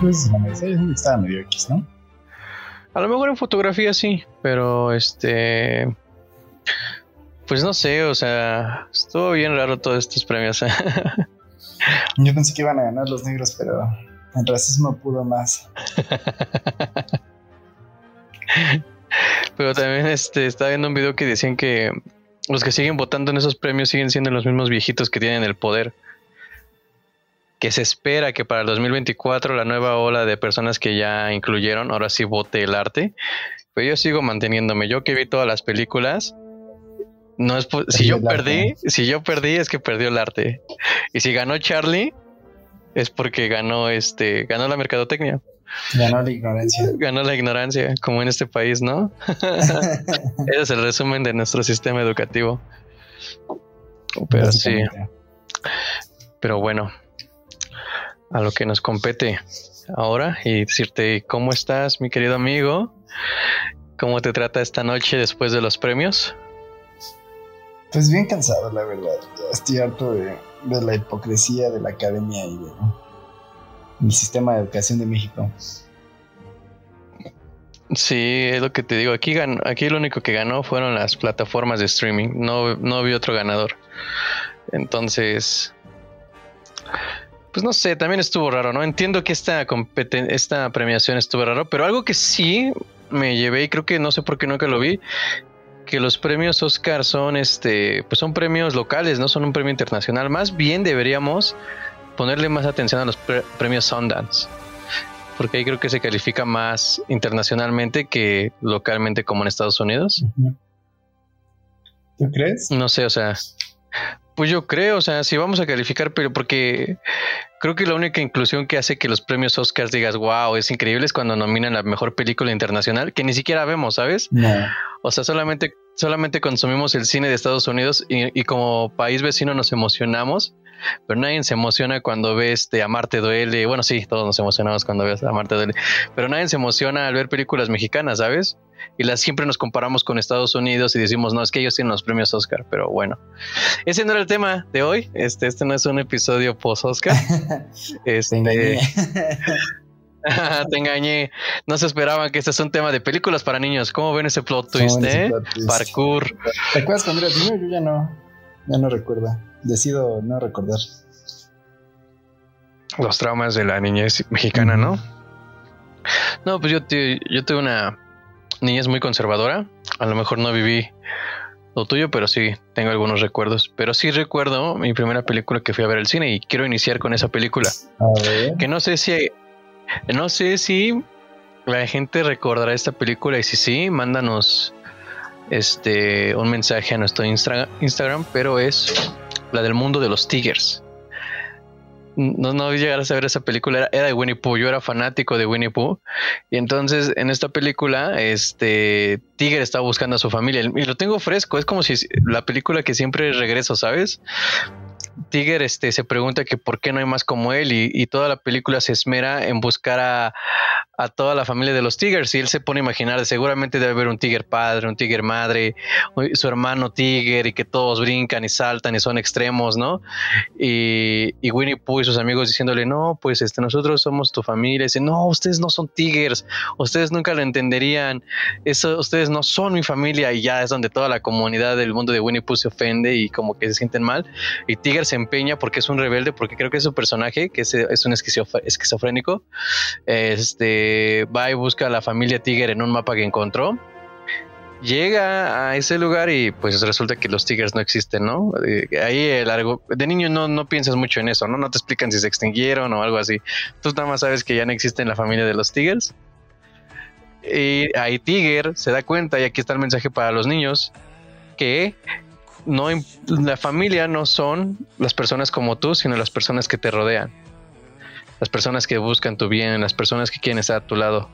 Pues estaba medio X, ¿no? A lo mejor en fotografía sí, pero este. Pues no sé, o sea, estuvo bien raro todos estos premios. Yo pensé que iban a ganar los negros, pero el racismo pudo más. pero también este, estaba viendo un video que decían que los que siguen votando en esos premios siguen siendo los mismos viejitos que tienen el poder. Que se espera que para el 2024 la nueva ola de personas que ya incluyeron ahora sí vote el arte. Pero yo sigo manteniéndome. Yo que vi todas las películas, no es si yo perdí, si yo perdí es que perdió el arte. Y si ganó Charlie es porque ganó este, ganó la mercadotecnia. Ganó la ignorancia. Ganó la ignorancia, como en este país, ¿no? Ese es el resumen de nuestro sistema educativo. Pero sí. Pero bueno, a lo que nos compete ahora y decirte cómo estás, mi querido amigo. ¿Cómo te trata esta noche después de los premios? Pues bien cansado, la verdad. estoy harto de, de la hipocresía de la academia y de, el sistema de educación de México. Sí, es lo que te digo. Aquí, ganó, aquí lo único que ganó fueron las plataformas de streaming. No, no vi otro ganador. Entonces, pues no sé, también estuvo raro, ¿no? Entiendo que esta, esta premiación estuvo raro, pero algo que sí me llevé y creo que no sé por qué nunca lo vi, que los premios Oscar son este, pues son premios locales, no son un premio internacional. Más bien deberíamos ponerle más atención a los premios Sundance. Porque ahí creo que se califica más internacionalmente que localmente como en Estados Unidos. ¿Tú crees? No sé, o sea, pues yo creo, o sea, si vamos a calificar, pero porque creo que la única inclusión que hace que los premios Oscars digas, wow, es increíble es cuando nominan la mejor película internacional, que ni siquiera vemos, ¿sabes? O sea, solamente, solamente consumimos el cine de Estados Unidos y, y como país vecino nos emocionamos pero nadie se emociona cuando ve este Amarte duele. Bueno, sí, todos nos emocionamos cuando ves Amarte duele, pero nadie se emociona al ver películas mexicanas, ¿sabes? Y las siempre nos comparamos con Estados Unidos y decimos, no, es que ellos tienen los premios Oscar, pero bueno. Ese no era el tema de hoy. Este, este no es un episodio post-Oscar. este, te engañé. No se esperaba que este es un tema de películas para niños. ¿Cómo ven ese plot twist, eh? Parkour. ¿Te acuerdas cuando niño? Yo ya no, ya no recuerdo decido no recordar. Los traumas de la niñez mexicana, ¿no? No, pues yo, yo tuve una niñez muy conservadora. A lo mejor no viví lo tuyo, pero sí tengo algunos recuerdos. Pero sí recuerdo mi primera película que fui a ver al cine y quiero iniciar con esa película. Que no sé si no sé si la gente recordará esta película y si sí, mándanos este un mensaje a nuestro Instagram, pero es la del mundo de los Tigers. No, no llegar a saber esa película, era, de Winnie Pooh, yo era fanático de Winnie Pooh. Y entonces en esta película, este Tiger está buscando a su familia y lo tengo fresco, es como si la película que siempre regreso, ¿sabes? Tiger este, se pregunta que por qué no hay más como él y, toda la película se esmera en buscar a, a, toda la familia de los Tigers y él se pone a imaginar, seguramente debe haber un Tiger padre, un Tiger madre, su hermano Tiger y que todos brincan y saltan y son extremos, ¿no? Y, y Winnie Pooh y sus amigos diciéndole, no, pues este, nosotros somos tu familia, y dice, no, ustedes no son Tigers, ustedes nunca lo entenderían, eso, ustedes no son mi familia y ya es donde toda la comunidad del mundo de Winnie Pooh se ofende y como que se sienten mal y Tiger se empeña porque es un rebelde, porque creo que es su personaje, que es, un esquizofrénico, este, va y busca a la familia Tiger en un mapa que encontró. Llega a ese lugar y pues resulta que los tigres no existen, ¿no? Eh, ahí el algo, de niño no, no piensas mucho en eso, ¿no? No te explican si se extinguieron o algo así. Tú nada más sabes que ya no existe la familia de los tigres. Y ahí Tiger se da cuenta, y aquí está el mensaje para los niños, que no la familia no son las personas como tú, sino las personas que te rodean. Las personas que buscan tu bien, las personas que quieren estar a tu lado.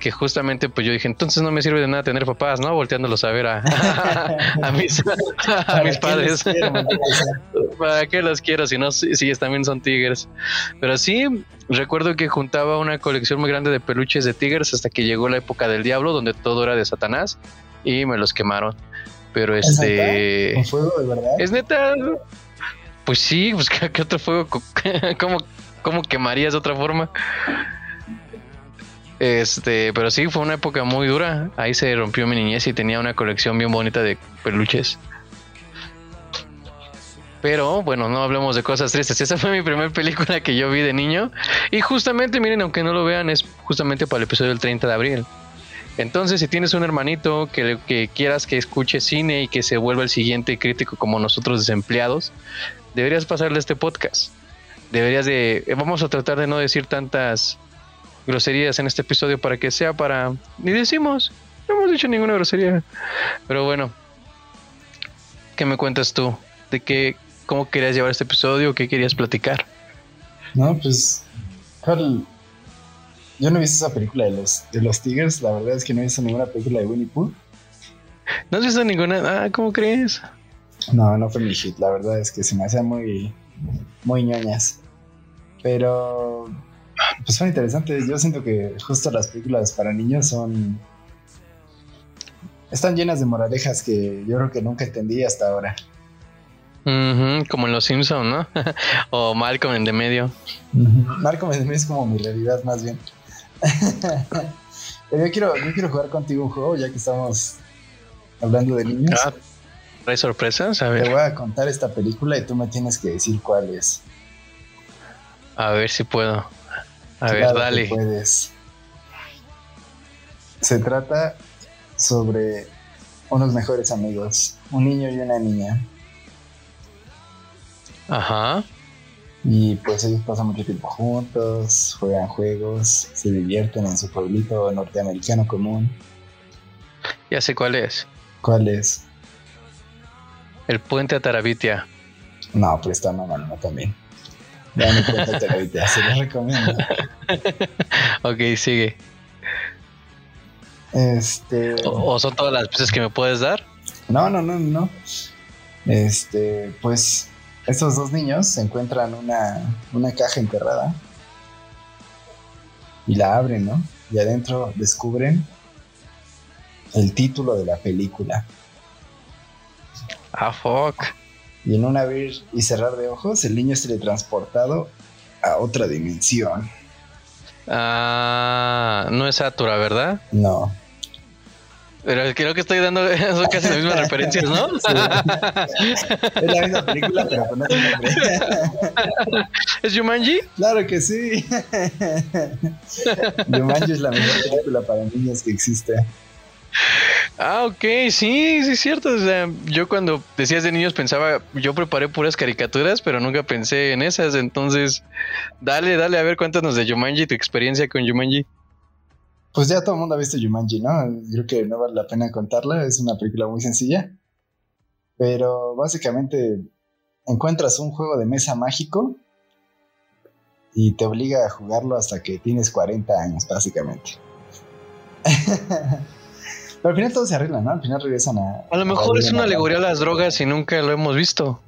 Que justamente pues yo dije, entonces no me sirve de nada tener papás, ¿no? Volteándolos a ver a, a, mis, a mis padres. ¿Para qué los quiero? Si no, si, si también son tigres. Pero sí, recuerdo que juntaba una colección muy grande de peluches de tigres hasta que llegó la época del diablo, donde todo era de Satanás, y me los quemaron. Pero este. ¿Es fuego de verdad? Es neta. Pues sí, pues ¿qué, otro fuego? ¿Cómo, ¿Cómo quemarías de otra forma? Este, pero sí, fue una época muy dura. Ahí se rompió mi niñez y tenía una colección bien bonita de peluches. Pero bueno, no hablemos de cosas tristes. Esa fue mi primera película que yo vi de niño. Y justamente, miren, aunque no lo vean, es justamente para el episodio del 30 de abril. Entonces, si tienes un hermanito que, que quieras que escuche cine y que se vuelva el siguiente crítico como nosotros desempleados, deberías pasarle este podcast. Deberías de... Vamos a tratar de no decir tantas groserías en este episodio para que sea para... Ni decimos, no hemos dicho ninguna grosería. Pero bueno, ¿qué me cuentas tú? ¿De qué, cómo querías llevar este episodio? ¿Qué querías platicar? No, pues, Carl, yo no he visto esa película de los, de los Tigers. La verdad es que no he visto ninguna película de Winnie Pooh. ¿No has visto ninguna? Ah, ¿cómo crees? No, no fue mi hit. La verdad es que se me hacían muy, muy ñoñas. Pero pues son interesantes. Yo siento que justo las películas para niños son. Están llenas de moralejas que yo creo que nunca entendí hasta ahora. como en Los Simpsons, ¿no? o Malcolm en de medio. Malcolm en de medio es como mi realidad, más bien. Pero yo quiero, yo quiero jugar contigo un juego, ya que estamos hablando de niños. Ah, ¿Hay sorpresas? A ver. Te voy a contar esta película y tú me tienes que decir cuál es. A ver si puedo. A ver, dale. Puedes. Se trata sobre unos mejores amigos, un niño y una niña. Ajá. Y pues ellos pasan mucho tiempo juntos, juegan juegos, se divierten en su pueblito norteamericano común. Ya sé cuál es. ¿Cuál es? El puente a Tarabitia. No, pues está mamando también. Ya no cuenta Tarabitia, se lo recomiendo. ok, sigue. Este. ¿O, son todas las piezas que me puedes dar? No, no, no, no. Este, pues estos dos niños encuentran una, una caja enterrada y la abren, ¿no? Y adentro descubren el título de la película. Ah, fuck. Y en un abrir y cerrar de ojos, el niño es teletransportado a otra dimensión. Ah, no es Satura, ¿verdad? No. Pero creo que estoy dando son casi las mismas referencias, ¿no? Es la misma película, pero con otro nombre. ¿Es Jumanji? Claro que sí. Jumanji es la mejor película para niños que existe. Ah, ok, sí, sí es cierto. O sea, yo cuando decías de niños pensaba, yo preparé puras caricaturas, pero nunca pensé en esas. Entonces, dale, dale, a ver, cuéntanos de Jumanji, tu experiencia con Jumanji. Pues ya todo el mundo ha visto Jumanji, ¿no? Creo que no vale la pena contarla, es una película muy sencilla. Pero básicamente encuentras un juego de mesa mágico y te obliga a jugarlo hasta que tienes 40 años, básicamente. Pero al final todo se arregla, ¿no? Al final regresan a... A lo mejor es una alegoría a las drogas y nunca lo hemos visto.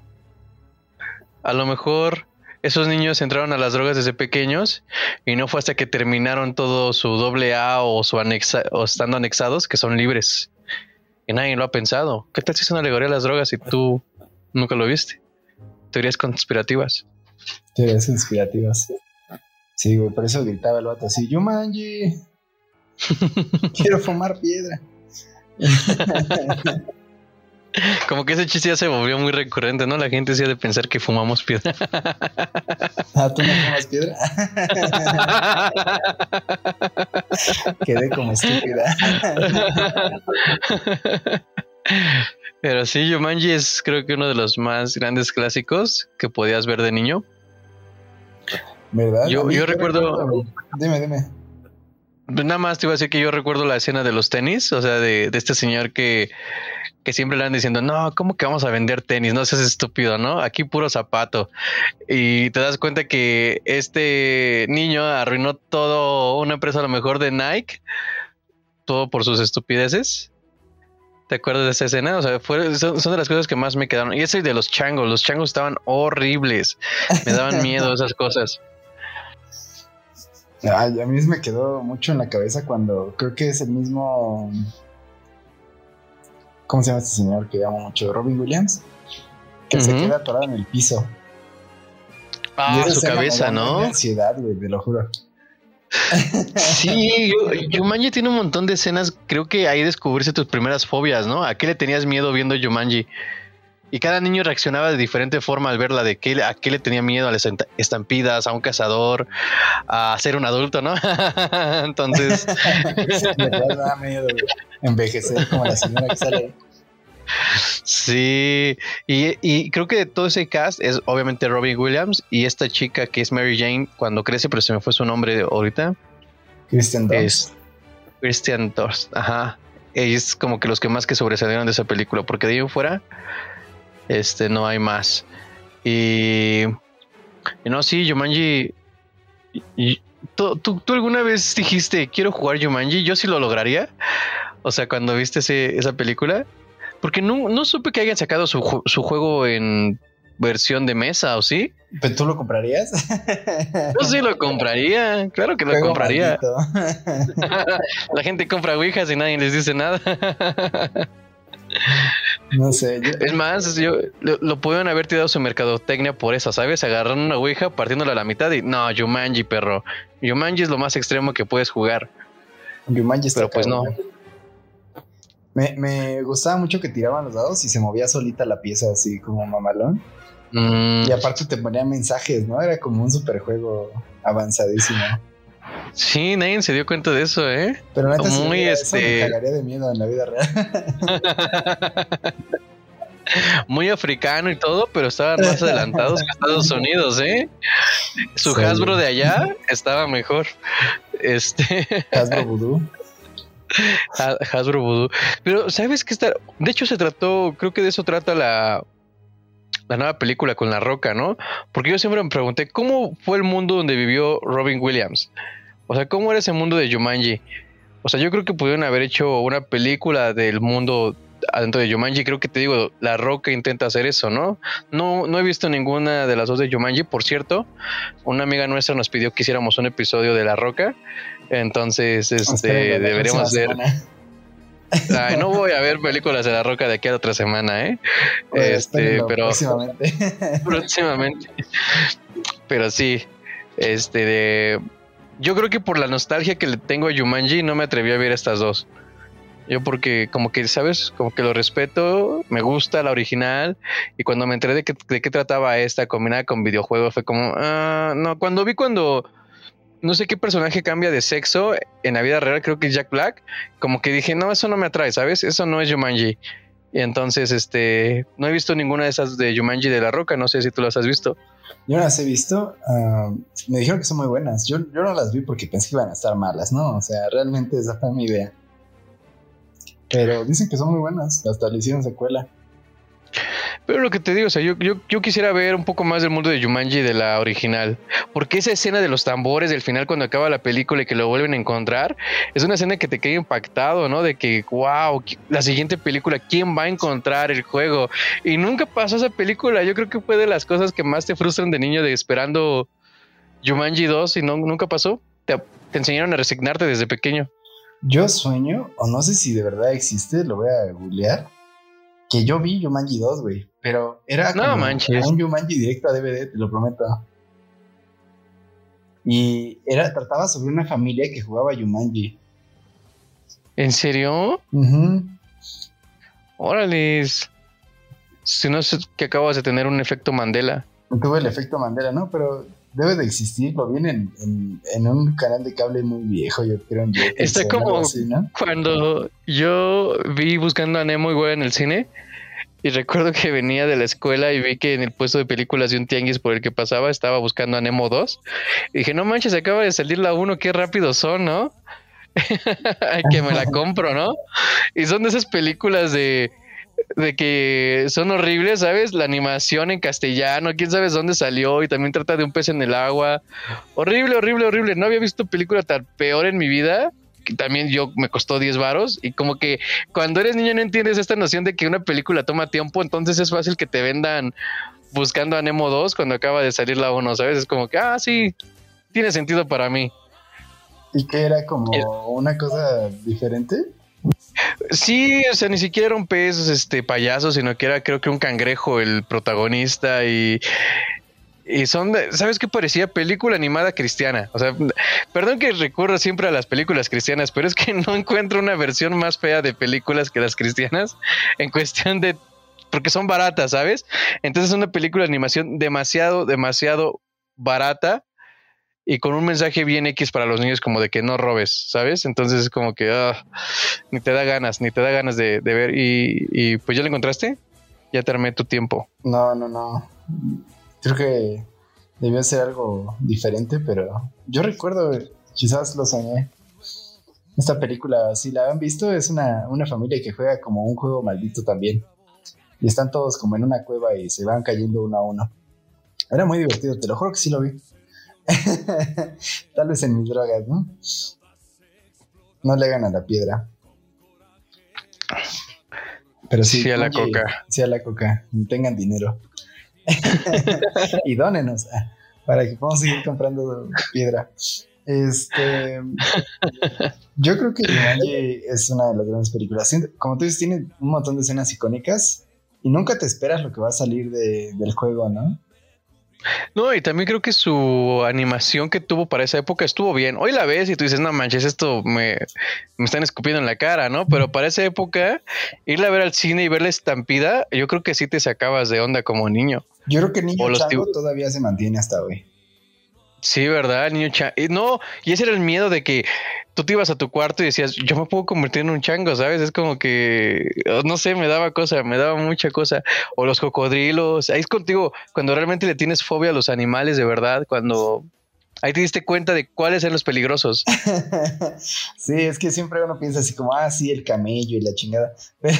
A lo mejor esos niños entraron a las drogas desde pequeños y no fue hasta que terminaron todo su doble A o su anexa o estando anexados que son libres. Y nadie lo ha pensado. ¿Qué tal si es una alegoría a las drogas y tú nunca lo viste? Teorías conspirativas. Teorías conspirativas. Sí, güey, por eso gritaba el vato así, yo manji. Quiero fumar piedra. Como que ese chiste ya se volvió muy recurrente, ¿no? La gente se ha de pensar que fumamos piedra. Ah, ¿tú no fumas piedra? Quedé como estúpida. Pero sí, Jumanji es creo que uno de los más grandes clásicos que podías ver de niño. ¿Verdad? Yo, yo recuerdo... Dime, dime. Nada más te iba a decir que yo recuerdo la escena de los tenis, o sea, de, de este señor que, que siempre le van diciendo, no, ¿cómo que vamos a vender tenis? No seas estúpido, ¿no? Aquí puro zapato. Y te das cuenta que este niño arruinó todo una empresa a lo mejor de Nike, todo por sus estupideces. ¿Te acuerdas de esa escena? O sea, fue, son, son, de las cosas que más me quedaron. Y ese de los changos, los changos estaban horribles. Me daban miedo esas cosas. Ay, a mí me quedó mucho en la cabeza cuando creo que es el mismo. ¿Cómo se llama este señor que llamo mucho? Robin Williams. Que se queda atorado en el piso. Ah, su cabeza, ¿no? ansiedad, güey, te lo juro. Sí, Yumanji tiene un montón de escenas. Creo que ahí descubrirse tus primeras fobias, ¿no? ¿A qué le tenías miedo viendo Yumanji? Y cada niño reaccionaba de diferente forma al verla, de qué, a qué le tenía miedo, a las estampidas, a un cazador, a ser un adulto, ¿no? Entonces... Me da miedo envejecer como la señora que sale. Sí, y, y, creo que todo ese cast es obviamente Robin Williams y esta chica que es Mary Jane cuando crece, pero se me fue su nombre ahorita. Christian Dunst. Christian Dunst, ajá. Es como que los que más que sobresalieron de esa película, porque de ahí en fuera, este, no hay más. Y, y no, sí, Jumanji. ¿tú, tú, alguna vez dijiste, quiero jugar Jumanji? Yo sí lo lograría. O sea, cuando viste esa película, porque no, no supe que hayan sacado su, su juego en versión de mesa, ¿o sí? ¿Pero tú lo comprarías? Yo sí lo compraría, claro que lo compraría. La gente compra Ouijas y nadie les dice nada. No sé. Es más, yo lo, lo, pueden haber tirado su mercadotecnia por eso, ¿sabes? Agarran una Ouija partiéndola a la mitad y no, Yumanji, perro. Yumanji es lo más extremo que puedes jugar. Yumanji está Pero pues no. Me, me, gustaba mucho que tiraban los dados y se movía solita la pieza así como mamalón. Mm. Y aparte te ponía mensajes, ¿no? Era como un superjuego avanzadísimo. Sí, nadie se dio cuenta de eso, ¿eh? Pero neta, muy este... me cagaría de miedo en la vida real. muy africano y todo, pero estaban más adelantados que Estados Unidos, ¿eh? Su Hasbro de allá estaba mejor. Este. Hasbro Voodoo. Hasbro Voodoo. Pero, ¿sabes qué está? De hecho, se trató, creo que de eso trata la, la nueva película con La Roca, ¿no? Porque yo siempre me pregunté, ¿cómo fue el mundo donde vivió Robin Williams? O sea, ¿cómo era ese mundo de Jumanji? O sea, yo creo que pudieron haber hecho una película del mundo adentro de Jumanji. Creo que te digo, La Roca intenta hacer eso, ¿no? No, no he visto ninguna de las dos de Jumanji. Por cierto, una amiga nuestra nos pidió que hiciéramos un episodio de La Roca. Entonces, este, deberíamos ver. Ay, no voy a ver películas de La Roca de aquí a otra semana, ¿eh? este, pero próximamente. próximamente. Pero sí, este, de, yo creo que por la nostalgia que le tengo a Jumanji no me atreví a ver estas dos. Yo porque como que, ¿sabes? Como que lo respeto, me gusta la original y cuando me enteré de, que, de qué trataba esta combinada con videojuegos fue como, ah, no, cuando vi cuando no sé qué personaje cambia de sexo en la vida real, creo que es Jack Black, como que dije, no, eso no me atrae, ¿sabes? Eso no es Jumanji. Y entonces, este, no he visto ninguna de esas de Jumanji de la Roca, no sé si tú las has visto. Yo no las he visto, me dijeron que son muy buenas, yo, yo no las vi porque pensé que iban a estar malas, ¿no? O sea, realmente esa fue mi idea. Pero dicen que son muy buenas, hasta le hicieron secuela. Pero lo que te digo, o sea, yo, yo, quisiera ver un poco más del mundo de Jumanji de la original. Porque esa escena de los tambores del final cuando acaba la película y que lo vuelven a encontrar, es una escena que te queda impactado, ¿no? De que, wow, la siguiente película, ¿quién va a encontrar el juego? Y nunca pasó esa película. Yo creo que fue de las cosas que más te frustran de niño de esperando Jumanji 2 y no, nunca pasó. Te, te enseñaron a resignarte desde pequeño. Yo sueño, o no sé si de verdad existe, lo voy a googlear que yo vi Jumanji 2, güey. Pero era no, manches. un Jumanji directo a DVD, te lo prometo. Y era, trataba sobre una familia que jugaba Jumanji. ¿En serio? Uh Órale. Si no es que acabas de tener un efecto Mandela. Tuve el efecto Mandela, ¿no? Pero debe de existir, lo vienen en, un canal de cable muy viejo, yo creo. En Está como cuando yo vi buscando a Nemo igual en el cine y recuerdo que venía de la escuela y vi que en el puesto de películas de un tianguis por el que pasaba estaba buscando a Nemo 2. Y dije, no manches, acaba de salir la 1, qué rápido son, ¿no? Que me la compro, ¿no? Y son de esas películas de de que son horribles, ¿sabes? La animación en castellano, quién sabe dónde salió y también trata de un pez en el agua. Horrible, horrible, horrible. No había visto película tan peor en mi vida. Que también yo me costó 10 varos y como que cuando eres niño no entiendes esta noción de que una película toma tiempo, entonces es fácil que te vendan buscando a Nemo 2 cuando acaba de salir la 1, ¿sabes? Es como que, ah, sí, tiene sentido para mí. ¿Y que era como una cosa diferente? Sí, o sea, ni siquiera era un pez este payaso, sino que era creo que un cangrejo el protagonista y y son, de, ¿sabes qué parecía? Película animada cristiana. O sea, perdón que recurro siempre a las películas cristianas, pero es que no encuentro una versión más fea de películas que las cristianas en cuestión de, porque son baratas, ¿sabes? Entonces es una película de animación demasiado, demasiado barata y con un mensaje bien X para los niños como de que no robes, ¿sabes? Entonces es como que ah, ni te da ganas, ni te da ganas de, ver. Y, pues ya lo encontraste, ya te armé tu tiempo. No, no, no. Creo que debió ser algo diferente, pero yo recuerdo, quizás lo soñé. Esta película, si la han visto, es una, una familia que juega como un juego maldito también. Y están todos como en una cueva y se van cayendo uno a uno. Era muy divertido, te lo juro que sí lo vi. Tal vez en mis drogas, ¿no? No le hagan a la piedra. Pero sí, sí a la coca. Sí a la coca. Tengan dinero. y dónenos ah, para que podamos seguir comprando piedra. Este, yo creo que Jumanji es una de las grandes películas. Como tú dices, tiene un montón de escenas icónicas y nunca te esperas lo que va a salir del juego, ¿no? No, y también creo que su animación que tuvo para esa época estuvo bien. Hoy la ves y tú dices, no manches, esto me, me están escupiendo en la cara, ¿no? Pero para esa época, irla a ver al cine y ver la estampida, yo creo que sí te sacabas de onda como niño. Yo creo que Niño Chango todavía se mantiene hasta hoy. Sí, ¿verdad? El niño chango. No, y ese era el miedo de que tú te ibas a tu cuarto y decías, yo me puedo convertir en un chango, ¿sabes? Es como que, no sé, me daba cosa, me daba mucha cosa. O los cocodrilos. Ahí es contigo, cuando realmente le tienes fobia a los animales de verdad, cuando Ahí te diste cuenta de cuáles eran los peligrosos. sí, es que siempre uno piensa así como, ah, sí, el camello y la chingada. Pero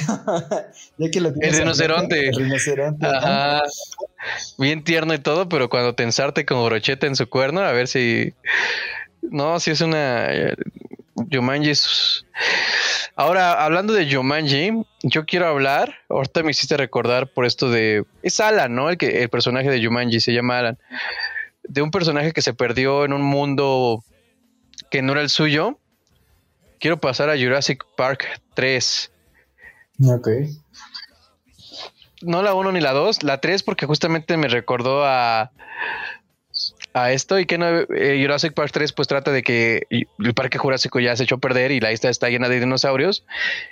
ya que lo tienes. El rinoceronte. El rinoceronte. Ajá. Bien tierno y todo, pero cuando tensarte como brocheta en su cuerno, a ver si. No, si es una. Jumanji es... Ahora, hablando de Jumanji, yo quiero hablar. Ahorita me hiciste recordar por esto de. Es Alan, ¿no? El, que, el personaje de Jumanji se llama Alan de un personaje que se perdió en un mundo que no era el suyo, quiero pasar a Jurassic Park 3. Ok. No la 1 ni la 2, la 3 porque justamente me recordó a a esto y que no, eh, Jurassic Park 3 pues trata de que el parque jurásico ya se echó a perder y la isla está llena de dinosaurios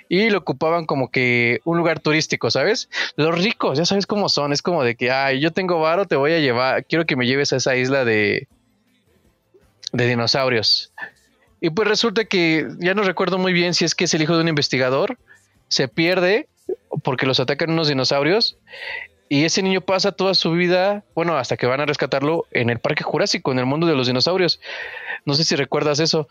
y lo ocupaban como que un lugar turístico, ¿sabes? Los ricos, ya sabes cómo son, es como de que, ay, yo tengo varo, te voy a llevar, quiero que me lleves a esa isla de, de dinosaurios. Y pues resulta que ya no recuerdo muy bien si es que es el hijo de un investigador, se pierde porque los atacan unos dinosaurios y ese niño pasa toda su vida, bueno, hasta que van a rescatarlo en el Parque Jurásico, en el mundo de los dinosaurios. No sé si recuerdas eso.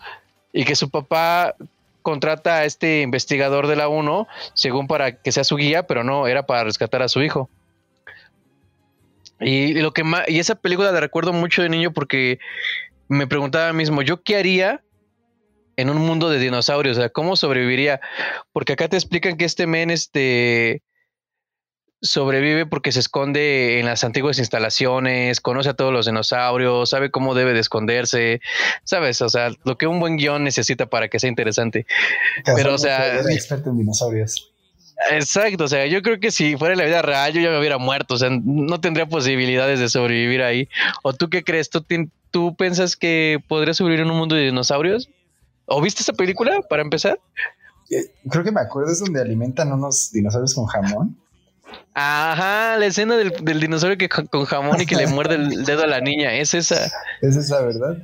Y que su papá contrata a este investigador de la 1, según para que sea su guía, pero no, era para rescatar a su hijo. Y, lo que y esa película la recuerdo mucho de niño porque me preguntaba mismo, ¿yo qué haría en un mundo de dinosaurios? O sea, ¿cómo sobreviviría? Porque acá te explican que este men, este, sobrevive porque se esconde en las antiguas instalaciones, conoce a todos los dinosaurios, sabe cómo debe de esconderse, sabes, o sea, lo que un buen guion necesita para que sea interesante. Pero, o sea, experto en dinosaurios. Exacto, o sea, yo creo que si fuera la vida real yo ya me hubiera muerto, o sea, no tendría posibilidades de sobrevivir ahí. ¿O tú qué crees? ¿Tú, tú piensas que podrías sobrevivir en un mundo de dinosaurios? ¿O viste esa película para empezar? Eh, creo que me acuerdo es donde alimentan unos dinosaurios con jamón. Ajá, la escena del, dinosaurio que con jamón y que le muerde el dedo a la niña, es esa. Es esa, ¿verdad?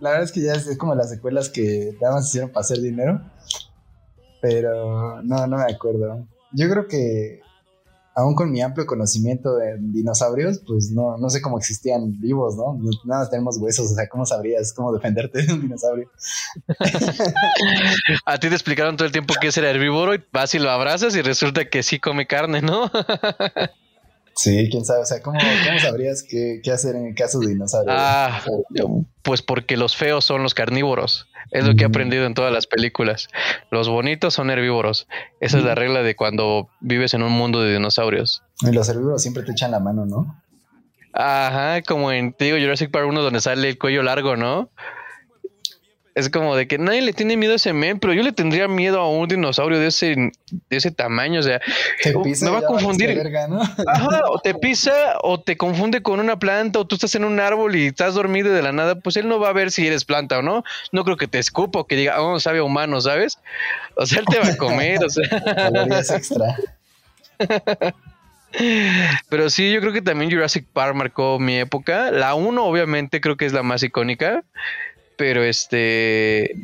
La verdad es que ya es, como las secuelas que nada más hicieron para hacer dinero. Pero no, no me acuerdo. Yo creo que aún con mi amplio conocimiento de dinosaurios, pues no, no sé cómo existían vivos, ¿no? Nada más tenemos huesos, o sea, ¿cómo sabrías cómo defenderte de un dinosaurio? A ti te explicaron todo el tiempo que es el herbívoro y vas y lo abrazas y resulta que sí come carne, ¿no? Sí, quién sabe, o sea, ¿cómo, sabrías qué, hacer en el caso de dinosaurios? Ah, pues porque los feos son los carnívoros. Es lo que he aprendido en todas las películas. Los bonitos son herbívoros. Esa es la regla de cuando vives en un mundo de dinosaurios. Y los herbívoros siempre te echan la mano, ¿no? Ajá, como en, te digo, Jurassic Park 1 donde sale el cuello largo, ¿no? Es como de que nadie le tiene miedo a ese men, pero yo le tendría miedo a un dinosaurio de ese, de ese tamaño. O sea, me va a confundir. o te pisa o te confunde con una planta o tú estás en un árbol y estás dormido y de la nada, pues él no va a ver si eres planta o no. No creo que te escupa o que diga, oh, sabe humano, ¿sabes? O sea, él te va a comer. o sea. extra. Pero sí, yo creo que también Jurassic Park marcó mi época. La 1 obviamente creo que es la más icónica, pero este...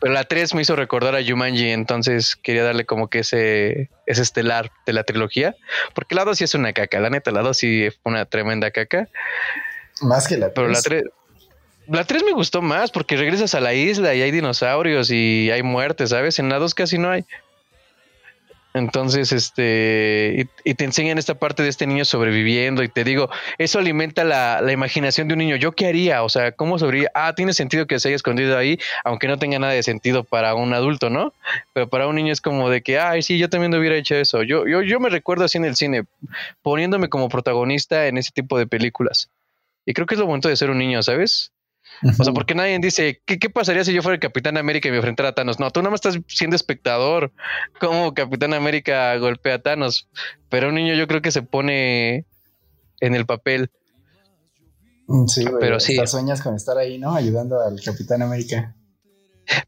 Pero la 3 me hizo recordar a Jumanji, entonces quería darle como que ese, ese estelar de la trilogía. Porque la 2 sí es una caca, la neta, la 2 sí fue una tremenda caca. Más que la 3. Pero la 3... La 3 me gustó más porque regresas a la isla y hay dinosaurios y hay muertes, ¿sabes? En la 2 casi no hay. Entonces, este, y, te enseñan esta parte de este niño sobreviviendo y te digo, eso alimenta la, imaginación de un niño. ¿Yo qué haría? O sea, ¿cómo sobrevive? Ah, tiene sentido que se haya escondido ahí, aunque no tenga nada de sentido para un adulto, ¿no? Pero para un niño es como de que, ay, sí, yo también hubiera hecho eso. Yo, yo, yo me recuerdo así en el cine, poniéndome como protagonista en ese tipo de películas. Y creo que es lo bonito de ser un niño, ¿sabes? O sea, porque nadie dice, ¿qué, ¿qué, pasaría si yo fuera el Capitán América y me enfrentara a Thanos? No, tú nada más estás siendo espectador, como Capitán América golpea a Thanos. Pero un niño yo creo que se pone en el papel. Mm, sí, pero sí. sueñas con estar ahí, ¿no? Ayudando al Capitán América.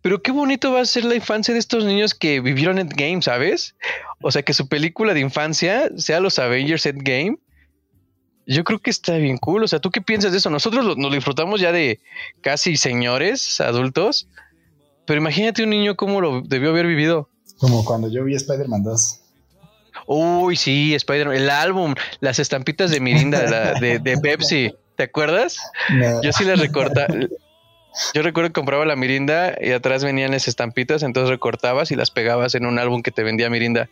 Pero qué bonito va a ser la infancia de estos niños que vivieron Endgame, ¿sabes? O sea, que su película de infancia sea los Avengers Endgame yo creo que está bien cool. O sea, ¿tú qué piensas de eso? Nosotros nos lo disfrutamos ya de casi señores, adultos. Pero imagínate un niño cómo lo debió haber vivido. Como cuando yo vi Spider-Man 2. Uy, sí, Spider-Man. El álbum, las estampitas de Mirinda de, Pepsi. ¿Te acuerdas? Yo sí las recortaba. Yo recuerdo que compraba la Mirinda y atrás venían las estampitas, entonces recortabas y las pegabas en un álbum que te vendía Mirinda.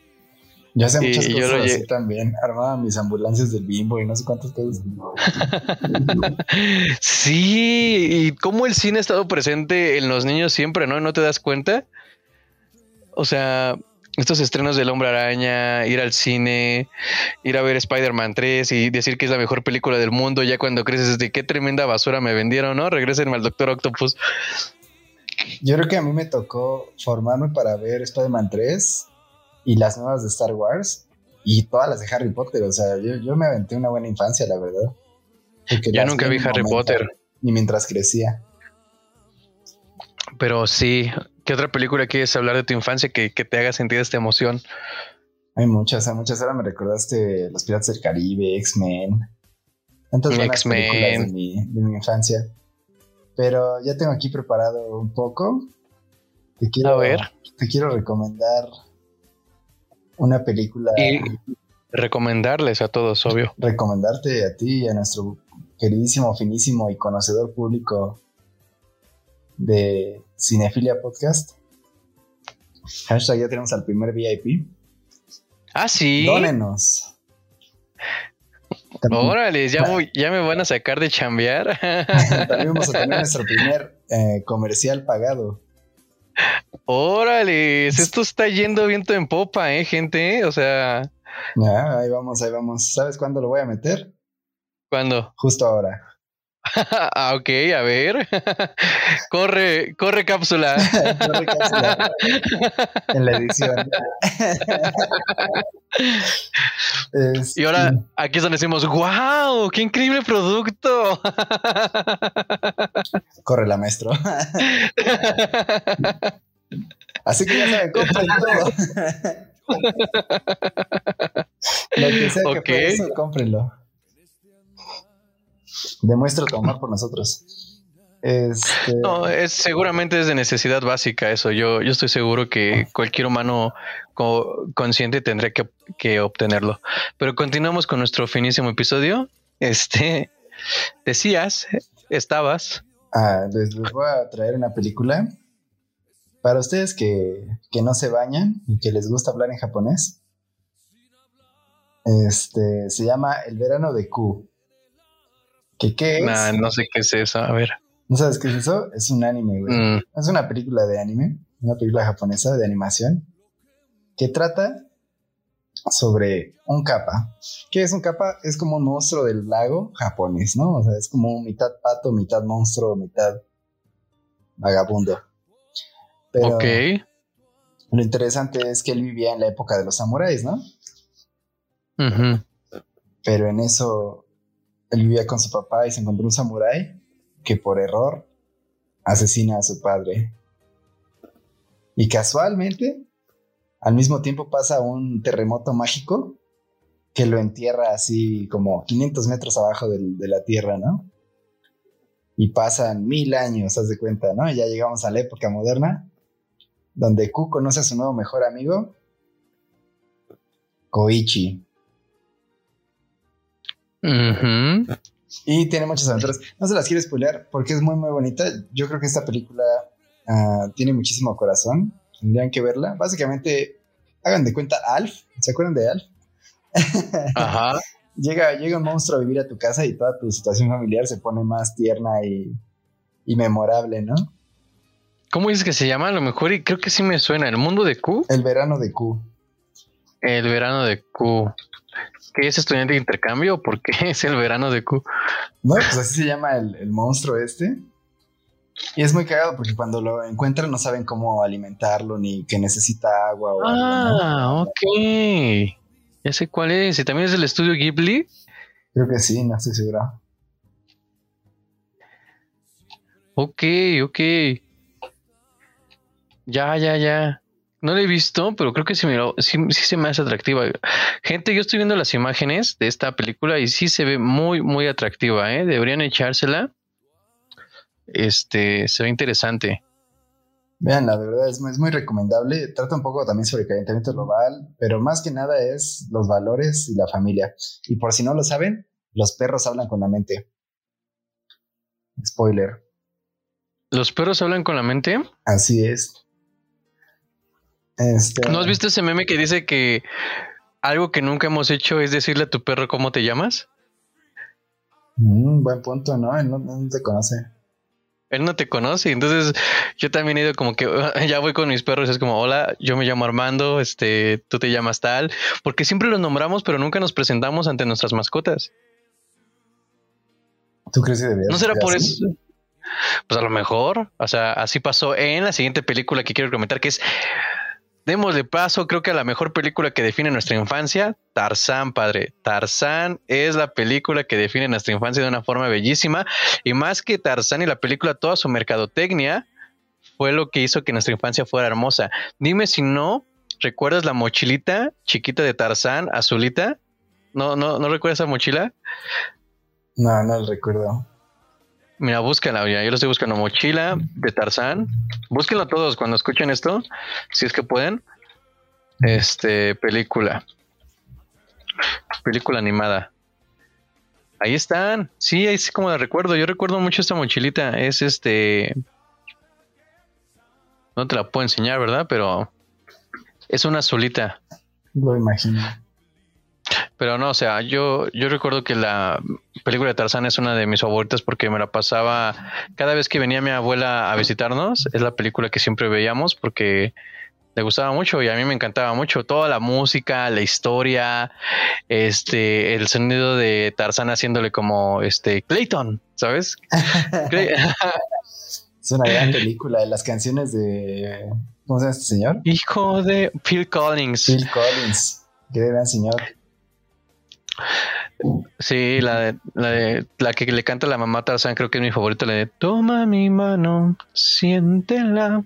Yo hacía muchas cosas así también. Armaba mis ambulancias del bimbo y no sé cuántas cosas. sí, y cómo el cine ha estado presente en los niños siempre, ¿no? ¿No te das cuenta? O sea, estos estrenos del Hombre Araña, ir al cine, ir a ver Spider-Man 3 y decir que es la mejor película del mundo, ya cuando creces de qué tremenda basura me vendieron, ¿no? Regresen al Doctor Octopus. Yo creo que a mí me tocó formarme para ver Spider-Man 3 y las nuevas de Star Wars y todas las de Harry Potter. O sea, yo, me aventé una buena infancia, la verdad. Ya nunca vi Harry Potter. Ni mientras crecía. Pero sí, ¿qué otra película quieres hablar de tu infancia que, te haga sentir esta emoción? Hay muchas, hay muchas. Ahora me recordaste Los Piratas del Caribe, X-Men. Tantas buenas películas de mi, de mi infancia. Pero ya tengo aquí preparado un poco. Te quiero, a ver. Te quiero recomendar una película. Y recomendarles a todos, obvio. Recomendarte a ti y a nuestro queridísimo, finísimo y conocedor público de Cinefilia Podcast. Hashtag ya tenemos al primer VIP. Ah, sí. Dónenos. Órale, ya, ya me van a sacar de chambear. También vamos a tener nuestro primer eh, comercial pagado. Órale, esto está yendo viento en popa, ¿eh, gente? O sea. Ya, ahí vamos, ahí vamos. ¿Sabes cuándo lo voy a meter? ¿Cuándo? Justo ahora. Ah, ok, a ver. corre, corre cápsula. corre cápsula. en la edición. y ahora aquí es donde decimos, wow, qué increíble producto. corre la maestro. Así que ya saben, compren todo. Lo que sea que okay. eso, cómprenlo. Demuestra tu amor por nosotros. Este... No, es, seguramente es de necesidad básica eso. Yo, yo estoy seguro que cualquier humano consciente tendría que, que, obtenerlo. Pero continuamos con nuestro finísimo episodio. Este, decías, estabas. Ah, les, voy a traer una película. Para ustedes que, que no se bañan y que les gusta hablar en japonés. Este, se llama El verano de Q. ¿Qué, qué es? no sé qué es eso, a ver. ¿No sabes qué es eso? Es un anime, güey. Mm. Es una película de anime, una película japonesa de animación, que trata sobre un kappa. ¿Qué es un kappa? Es como un monstruo del lago japonés, ¿no? O sea, es como mitad pato, mitad monstruo, mitad vagabundo. Pero ok. lo interesante es que él vivía en la época de los samuráis, ¿no? Pero en eso él vivía con su papá y se encontró un samurái que por error asesina a su padre. Y casualmente, al mismo tiempo pasa un terremoto mágico que lo entierra así como 500 metros abajo de la tierra, ¿no? Y pasan mil años, haz de cuenta, ¿no? Y ya llegamos a la época moderna, donde Q conoce a su nuevo mejor amigo, Koichi. Y tiene muchas aventuras. No se las quiero spoilear porque es muy, muy bonita. Yo creo que esta película ah, tiene muchísimo corazón. Tendrían que verla. Básicamente, hagan de cuenta Alf. ¿Se acuerdan de Alf? Ajá. Llega, llega un monstruo a vivir a tu casa y toda tu situación familiar se pone más tierna y, y memorable, ¿no? ¿Cómo dices que se llama? A lo mejor, y creo que sí me suena. ¿El mundo de Q? El verano de Q. El verano de Q. ¿Qué es estudiante de intercambio o por qué es el verano de Q? No, pues así se llama el, el monstruo este. Y es muy cagado porque cuando lo encuentran no saben cómo alimentarlo ni que necesita agua o algo, ¿no? Ah, ok. Ya sé cuál es. ¿Y también es del estudio Ghibli? Creo que sí, no estoy seguro. Ok, ok. Ya, ya, ya. No la he visto, pero creo que sí, me lo- sí, sí se me hace atractiva. Gente, yo estoy viendo las imágenes de esta película y sí se ve muy, muy atractiva, ¿eh? Deberían echársela. Este, se ve interesante. Vean, la verdad es muy, es muy recomendable. Trata un poco también sobre el calentamiento global, pero más que nada es los valores y la familia. Y por si no lo saben, los perros hablan con la mente. Spoiler. ¿Los perros hablan con la mente? Así es. Este, ¿No has visto ese meme que dice que algo que nunca hemos hecho es decirle a tu perro cómo te llamas? Mm, buen punto, ¿no? Él no, no te conoce. Él no te conoce, entonces yo también he ido como que ya voy con mis perros, es como, hola, yo me llamo Armando, este, tú te llamas tal, porque siempre los nombramos, pero nunca nos presentamos ante nuestras mascotas. ¿Tú crees que deberías ¿No será ser por así? eso? Pues a lo mejor, o sea, así pasó en la siguiente película que quiero comentar, que es, démosle paso, creo que a la mejor película que define nuestra infancia, Tarzán, padre. Tarzán es la película que define nuestra infancia de una forma bellísima, y más que Tarzán y la película, toda su mercadotecnia fue lo que hizo que nuestra infancia fuera hermosa. Dime si no, ¿recuerdas la mochilita chiquita de Tarzán, azulita? ¿No, no, no recuerdas esa mochila? No, no lo recuerdo. Mira, búscala, ya. Yo lo estoy buscando. Mochila de Tarzán. Búsquenlo todos cuando escuchen esto, si es que pueden. Este, película. Película animada. Ahí están. Sí, ahí sí como la recuerdo. Yo recuerdo mucho esta mochilita. Es este. No te la puedo enseñar, ¿verdad? Pero es una azulita. Lo imagino. Pero no, o sea, yo, yo recuerdo que la película de Tarzán es una de mis favoritas porque me la pasaba cada vez que venía mi abuela a visitarnos. Es la película que siempre veíamos porque le gustaba mucho y a mí me encantaba mucho. Toda la música, la historia, este, el sonido de Tarzán haciéndole como este Clayton, ¿sabes? Es una gran película. Las canciones de. ¿Cómo se llama este señor? Hijo de Phil Collins. Phil Collins. Qué gran señor. Sí, la, de, la, de- la que le canta la mamá Tarzán creo que es mi favorita, la de Toma mi mano, siéntela,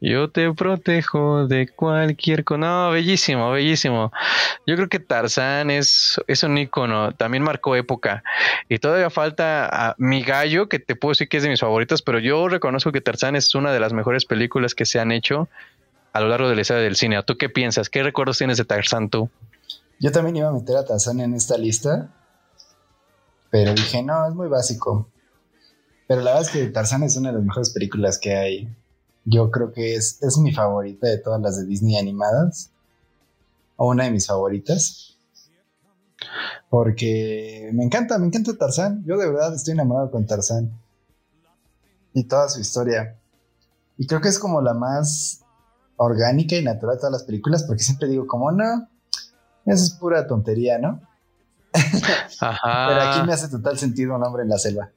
yo te protejo de cualquier cosa. No, bellísimo, bellísimo. Yo creo que Tarzán es, es un ícono, también marcó época. Y todavía falta a Mi Gallo, que te puedo decir que es de mis favoritas, pero yo reconozco que Tarzán es una de las mejores películas que se han hecho a lo largo de la historia del cine. ¿Tú qué piensas? ¿Qué recuerdos tienes de Tarzán tú? Yo también iba a meter a Tarzán en esta lista. Pero dije, no, es muy básico. Pero la verdad es que Tarzán es una de las mejores películas que hay. Yo creo que es, es mi favorita de todas las de Disney animadas. O una de mis favoritas. Porque me encanta, me encanta Tarzán. Yo de verdad estoy enamorado con Tarzán. Y toda su historia. Y creo que es como la más orgánica y natural de todas las películas. Porque siempre digo, como no, eso es pura tontería, ¿no? Ajá. Pero aquí me hace total sentido un hombre en la selva.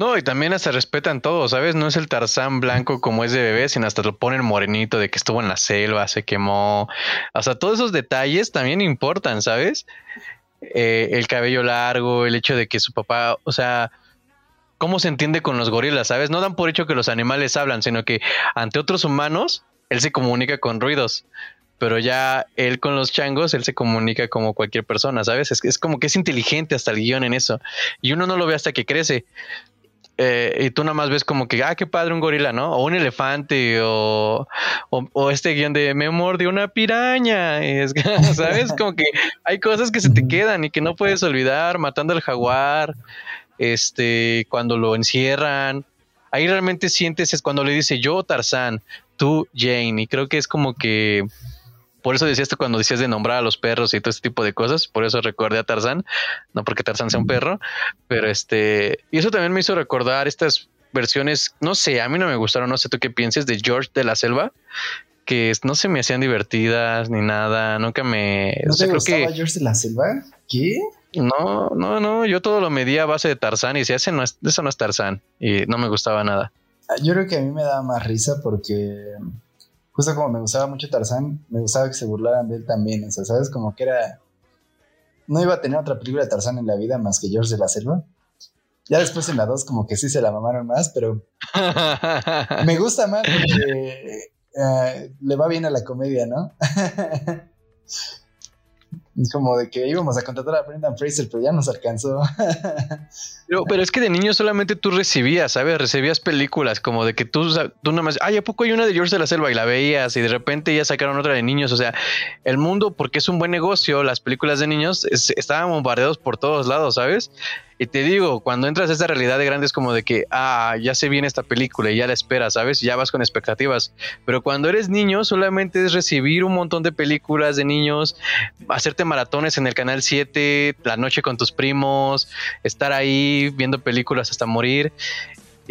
No, y también hasta respetan todo, ¿sabes? No es el Tarzán blanco como es de bebé, sino hasta lo ponen morenito de que estuvo en la selva, se quemó. O sea, todos esos detalles también importan, ¿sabes? Eh, el cabello largo, el hecho de que su papá, o sea, cómo se entiende con los gorilas, ¿sabes? No dan por hecho que los animales hablan, sino que ante otros humanos, él se comunica con ruidos. Pero ya él con los changos, él se comunica como cualquier persona, ¿sabes? Es, es como que es inteligente hasta el guion en eso. Y uno no lo ve hasta que crece. Eh, y tú nada más ves como que, ah, qué padre un gorila, ¿no? O un elefante, o, o, este guion de me mordió una piraña, es, ¿sabes? Como que hay cosas que se te quedan y que no puedes olvidar, matando al jaguar, este, cuando lo encierran. Ahí realmente sientes es cuando le dice yo Tarzán, tú Jane, y creo que es como que por eso decías esto cuando decías de nombrar a los perros y todo este tipo de cosas, por eso recordé a Tarzán, no porque Tarzán sea un perro, pero este, y eso también me hizo recordar estas versiones, no sé, a mí no me gustaron, no sé tú qué pienses de George de la Selva, que no se me hacían divertidas ni nada, nunca me... ¿No te gustaba George de la Selva? ¿Qué? No, no, no, yo todo lo medía a base de Tarzán y si hace no es, eso no es Tarzán y no me gustaba nada. Ah, yo creo que a mí me daba más risa porque justo como me gustaba mucho Tarzán, me gustaba que se burlaran de él también. O sea, ¿sabes? Como que era. No iba a tener otra película de Tarzán en la vida más que George de la Selva. Ya después en la 2 como que sí se la mamaron más, pero me gusta más porque eh, le va bien a la comedia, ¿no? Es como de que íbamos a contratar a Brendan Fraser, pero ya nos alcanzó. pero, es que de niño solamente tú recibías, ¿sabes? Recibías películas como de que tú, tú nomás, ay, ¿a poco hay una de George de la Selva? Y la veías y de repente ya sacaron otra de niños. O sea, el mundo, porque es un buen negocio, las películas de niños estaban bombardeados por todos lados, ¿sabes? Y te digo, cuando entras a esta realidad de grande es como de que, ah, ya se viene esta película y ya la esperas, ¿sabes? Ya vas con expectativas. Pero cuando eres niño, solamente es recibir un montón de películas de niños, hacerte maratones en el canal 7, la noche con tus primos, estar ahí viendo películas hasta morir.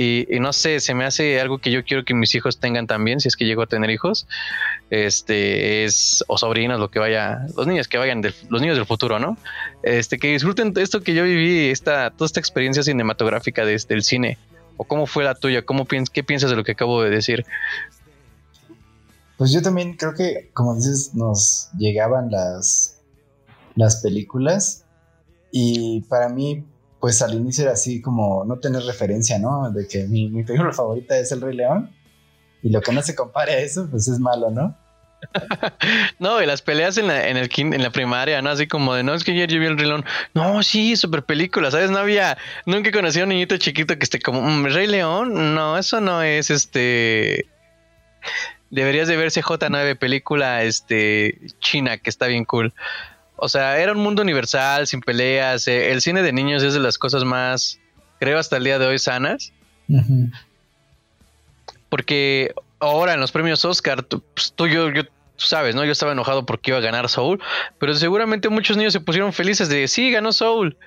Y, no sé, se me hace algo que yo quiero que mis hijos tengan también, si es que llego a tener hijos. Este es, o sobrinos, lo que vaya, los niños que vayan, los niños del futuro, ¿no? Este, que disfruten esto que yo viví, esta, toda esta experiencia cinematográfica desde el cine. ¿O cómo fue la tuya? ¿Cómo ¿Qué piensas de lo que acabo de decir? Pues yo también creo que, como dices, nos llegaban las, las películas. Y para mí, pues al inicio era así como no tener referencia, ¿no? De que mi, película favorita es El Rey León y lo que no se compare a eso, pues es malo, ¿no? no, y las peleas en la, en, el, en la primaria, ¿no? Así como de, no, es que ayer yo vi el Rey León. No, sí, super película, ¿sabes? No había, nunca conocí a un niñito chiquito que esté como, mm, Rey León, no, eso no es este... Deberías de verse J9, película este china, que está bien cool. O sea, era un mundo universal, sin peleas. Eh, el cine de niños es de las cosas más, creo, hasta el día de hoy sanas. Porque ahora en los premios Oscar, tú, pues, tú, yo, yo, sabes, ¿no? Yo estaba enojado porque iba a ganar Soul, pero seguramente muchos niños se pusieron felices de, sí, ganó Soul.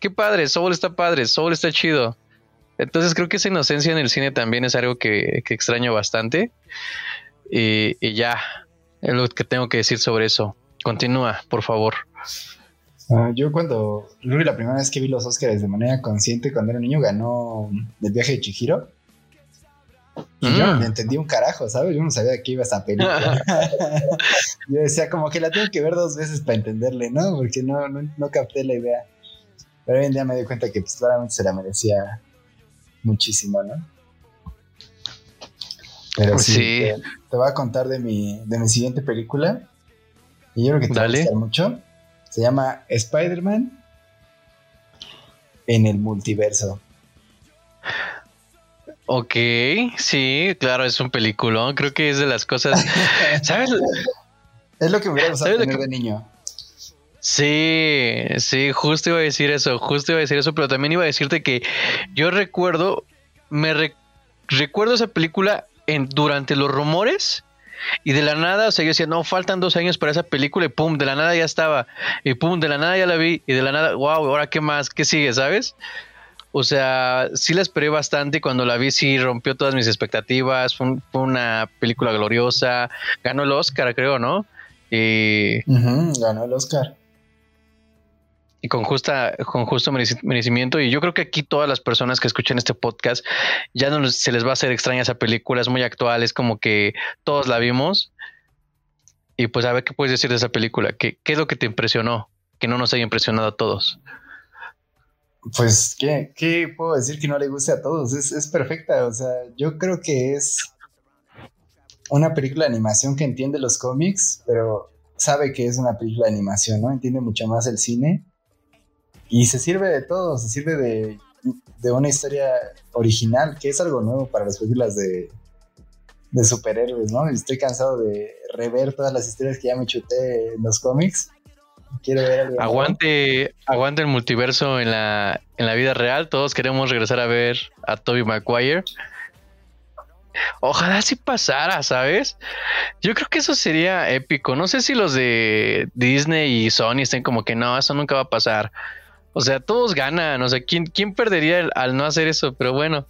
Qué padre, Soul está padre, Soul está chido. Entonces creo que esa inocencia en el cine también es algo que, extraño bastante. Y, y ya, es lo que tengo que decir sobre eso. Continúa, por favor. Ah, yo cuando, la primera vez que vi los Oscars de manera consciente cuando era niño ganó el viaje de Chihiro. Y yo mm. entendí un carajo, ¿sabes? Yo no sabía de qué iba esa película. yo decía, como que la tengo que ver dos veces para entenderle, ¿no? Porque no, no, capté la idea. Pero hoy en día me di cuenta que pues, claramente se la merecía muchísimo, ¿no? Pero sí, Te, te, voy a contar de mi, de mi siguiente película. Y yo creo que te va a gustar mucho. Se llama Spider-Man en el multiverso. Ok, sí, claro, es un peliculón. Creo que es de las cosas. ¿Sabes? Es lo que me hubiera gustado tener de niño. Sí, sí, justo iba a decir eso, justo iba a decir eso, pero también iba a decirte que yo recuerdo, me recuerdo esa película en, durante los rumores y de la nada, o sea, yo decía, no, faltan dos años para esa película y pum, de la nada ya estaba. Y pum, de la nada ya la vi. Y de la nada, wow, ahora qué más, qué sigue, ¿sabes? O sea, sí la esperé bastante y cuando la vi sí rompió todas mis expectativas. Fue, una película gloriosa. Ganó el Oscar, creo, ¿no? Y... ganó el Oscar. Y con justa, con justo merecimiento. Y yo creo que aquí todas las personas que escuchan este podcast ya no se les va a hacer extraña esa película, es muy actual, es como que todos la vimos. Y pues a ver qué puedes decir de esa película, ¿Qué, qué es lo que te impresionó, que no nos haya impresionado a todos. Pues, ¿qué, ¿qué, puedo decir que no le guste a todos? Es, es perfecta, o sea, yo creo que es una película de animación que entiende los cómics, pero sabe que es una película de animación, ¿no? Entiende mucho más el cine y se sirve de todo, se sirve de, de una historia original, que es algo nuevo para las películas de, de superhéroes, ¿no? Estoy cansado de rever todas las historias que ya me chuté en los cómics. Quiero ver algo aguante, aguante el multiverso en la, en la vida real. Todos queremos regresar a ver a Toby Maguire. Ojalá si pasara, ¿sabes? Yo creo que eso sería épico. No sé si los de Disney y Sony estén como que no, eso nunca va a pasar. O sea, todos ganan. O sea, ¿quién, quién perdería al no hacer eso? Pero bueno,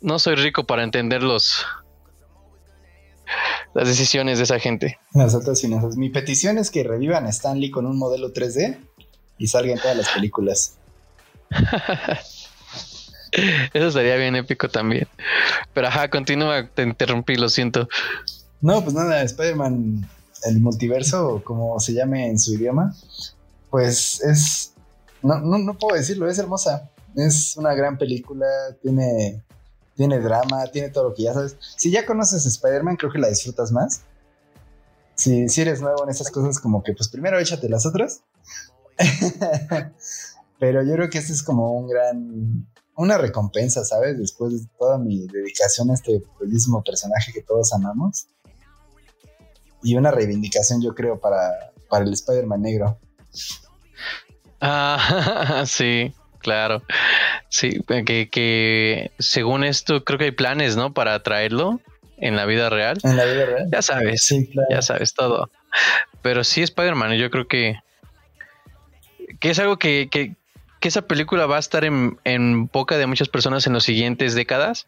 no soy rico para entender los, las decisiones de esa gente. Nosotros y nosotros. Mi petición es que revivan a Stanley con un modelo 3D y salgan todas las películas. Eso sería bien épico también. Pero ajá, continúa, te interrumpí, lo siento. No, pues nada, Spider-Man, el multiverso, como se llame en su idioma, pues es. No, no, no puedo decirlo, es hermosa. Es una gran película, tiene, tiene drama, tiene todo lo que ya sabes. Si ya conoces Spider-Man, creo que la disfrutas más. Si, si eres nuevo en esas cosas, como que pues primero échate las otras. Pero yo creo que este es como un gran, una recompensa, ¿sabes? Después de toda mi dedicación a este bellísimo personaje que todos amamos. Y una reivindicación, yo creo, para, para el Spider-Man negro. Ah, sí, claro. Sí, que, que según esto creo que hay planes, ¿no? Para traerlo en la vida real. En la vida real. Ya sabes, sí, claro. ya sabes todo. Pero sí, Spider-Man, yo creo que, que es algo que, que, que esa película va a estar en, en boca de muchas personas en las siguientes décadas.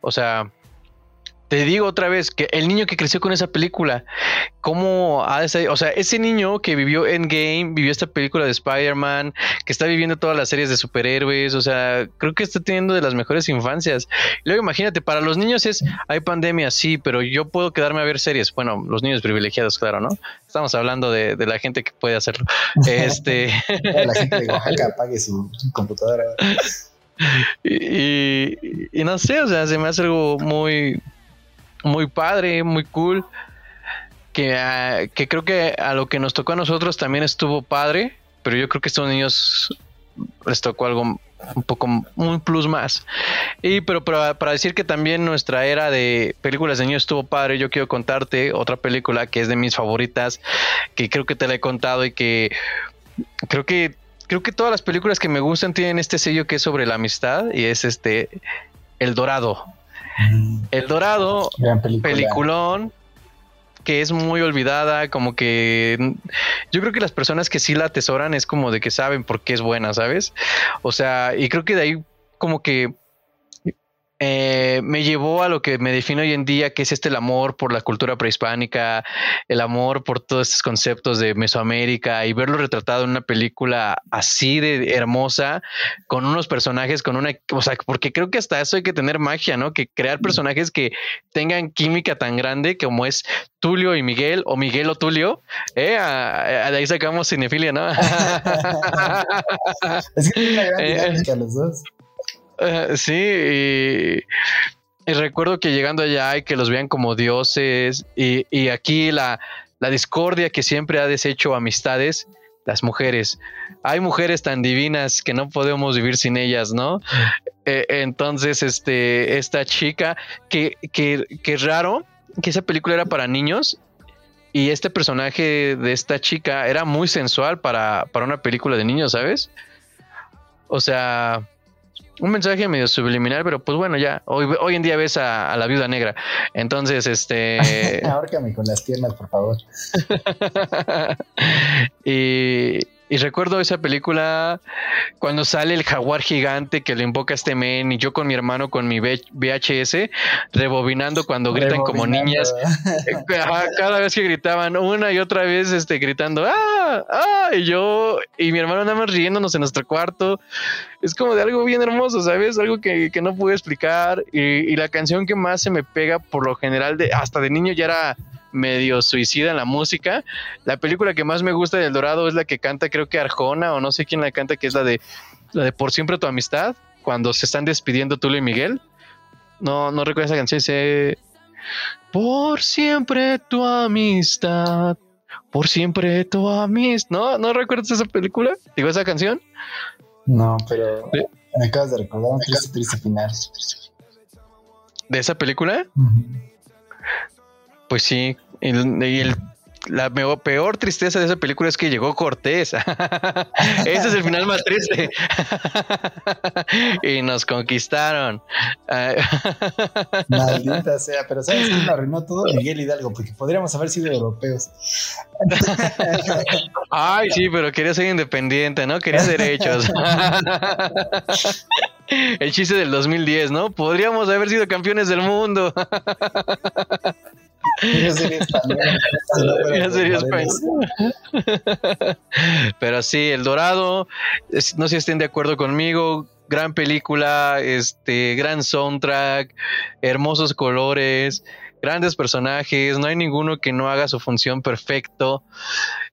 O sea, te digo otra vez que el niño que creció con esa película, cómo ha o sea, ese niño que vivió Endgame, vivió esta película de Spider-Man, que está viviendo todas las series de superhéroes, o sea, creo que está teniendo de las mejores infancias. Y luego imagínate, para los niños es, hay pandemia, sí, pero yo puedo quedarme a ver series. Bueno, los niños privilegiados, claro, ¿no? Estamos hablando de, la gente que puede hacerlo. Este. la gente de Oaxaca apague su computadora. Y, y, no sé, o sea, se me hace algo muy, muy padre, muy cool. Que, ah, que creo que a lo que nos tocó a nosotros también estuvo padre, pero yo creo que estos niños les tocó algo un poco un plus más. Y pero para, para, decir que también nuestra era de películas de niños estuvo padre, yo quiero contarte otra película que es de mis favoritas, que creo que te la he contado y que creo que creo que todas las películas que me gustan tienen este sello que es sobre la amistad y es este El Dorado. El Dorado, peliculón, que es muy olvidada, como que yo creo que las personas que sí la atesoran es como de que saben por qué es buena, ¿sabes? O sea, y creo que de ahí como que eh, me llevó a lo que me define hoy en día, que es este el amor por la cultura prehispánica, el amor por todos estos conceptos de Mesoamérica y verlo retratado en una película así de hermosa, con unos personajes, con una, o sea, porque creo que hasta eso hay que tener magia, ¿no? Que crear personajes que tengan química tan grande como es Tulio y Miguel, o Miguel o Tulio, ¿eh? de ahí sacamos cinefilia, ¿no? es que una gran eh, dinámica los dos. Eh, sí, y, recuerdo que llegando allá hay que los vean como dioses y, aquí la, discordia que siempre ha deshecho amistades, las mujeres. Hay mujeres tan divinas que no podemos vivir sin ellas, ¿no? Eh, entonces, este, esta chica, que, que, que raro que esa película era para niños y este personaje de esta chica era muy sensual para, para una película de niños, ¿sabes? O sea, un mensaje medio subliminal, pero pues bueno, ya hoy, hoy en día ves a, la viuda negra. Entonces, este. Ahórcame con las piernas, por favor. y, y recuerdo esa película cuando sale el jaguar gigante que le invoca a este men y yo con mi hermano con mi VHS rebobinando cuando gritan como niñas. Cada vez que gritaban una y otra vez este, gritando, ¡ah! ¡ah! Y yo y mi hermano nada más riéndonos en nuestro cuarto. Es como de algo bien hermoso, ¿sabes? Algo que, que no pude explicar. Y, y la canción que más se me pega por lo general, de, hasta de niño ya era medio suicida en la música. La película que más me gusta del Dorado es la que canta, creo que Arjona o no sé quién la canta, que es la de la de Por siempre tu amistad, cuando se están despidiendo Tulio y Miguel. No, no recuerdo esa canción, dice Por siempre tu amistad. Por siempre tu amistad. ¿No? ¿No recuerdas esa película? Digo, esa canción. No, pero me acabas de recordar un triste, triste final. ¿De esa película? Pues sí, y el, la peor tristeza de esa película es que llegó Cortés. Ese es el final más triste. y nos conquistaron. Maldita sea, pero ¿sabes quién arruinó todo? Miguel Hidalgo, porque podríamos haber sido europeos. Ay, sí, pero quería ser independiente, ¿no? Quería derechos. el chiste del 2010, ¿no? Podríamos haber sido campeones del mundo. Pero sí, El Dorado, no sé si estén de acuerdo conmigo, gran película, este, gran soundtrack, hermosos colores, grandes personajes, no hay ninguno que no haga su función perfecto.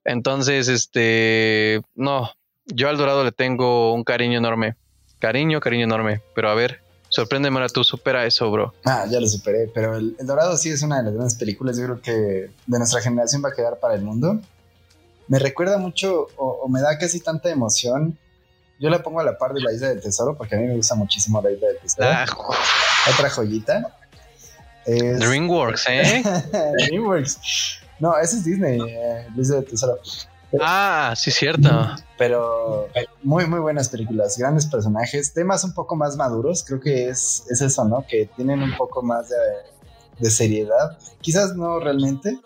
Entonces, este, no, yo al Dorado le tengo un cariño enorme. Cariño, cariño enorme. Pero a ver, Sorpréndeme ahora tú, supera eso, bro. Ah, ya lo superé, pero el, Dorado sí es una de las grandes películas, yo creo que de nuestra generación va a quedar para el mundo. Me recuerda mucho o, me da casi tanta emoción. Yo la pongo a la par de la Isla del Tesoro porque a mí me gusta muchísimo la Isla del Tesoro. Ah. Otra joyita. DreamWorks, ¿eh? DreamWorks. No, ese es Disney, eh, la Isla del Tesoro ah, sí, cierto. Pero muy, muy buenas películas, grandes personajes, temas un poco más maduros, creo que es, es eso, ¿no? Que tienen un poco más de, seriedad. Quizás no realmente,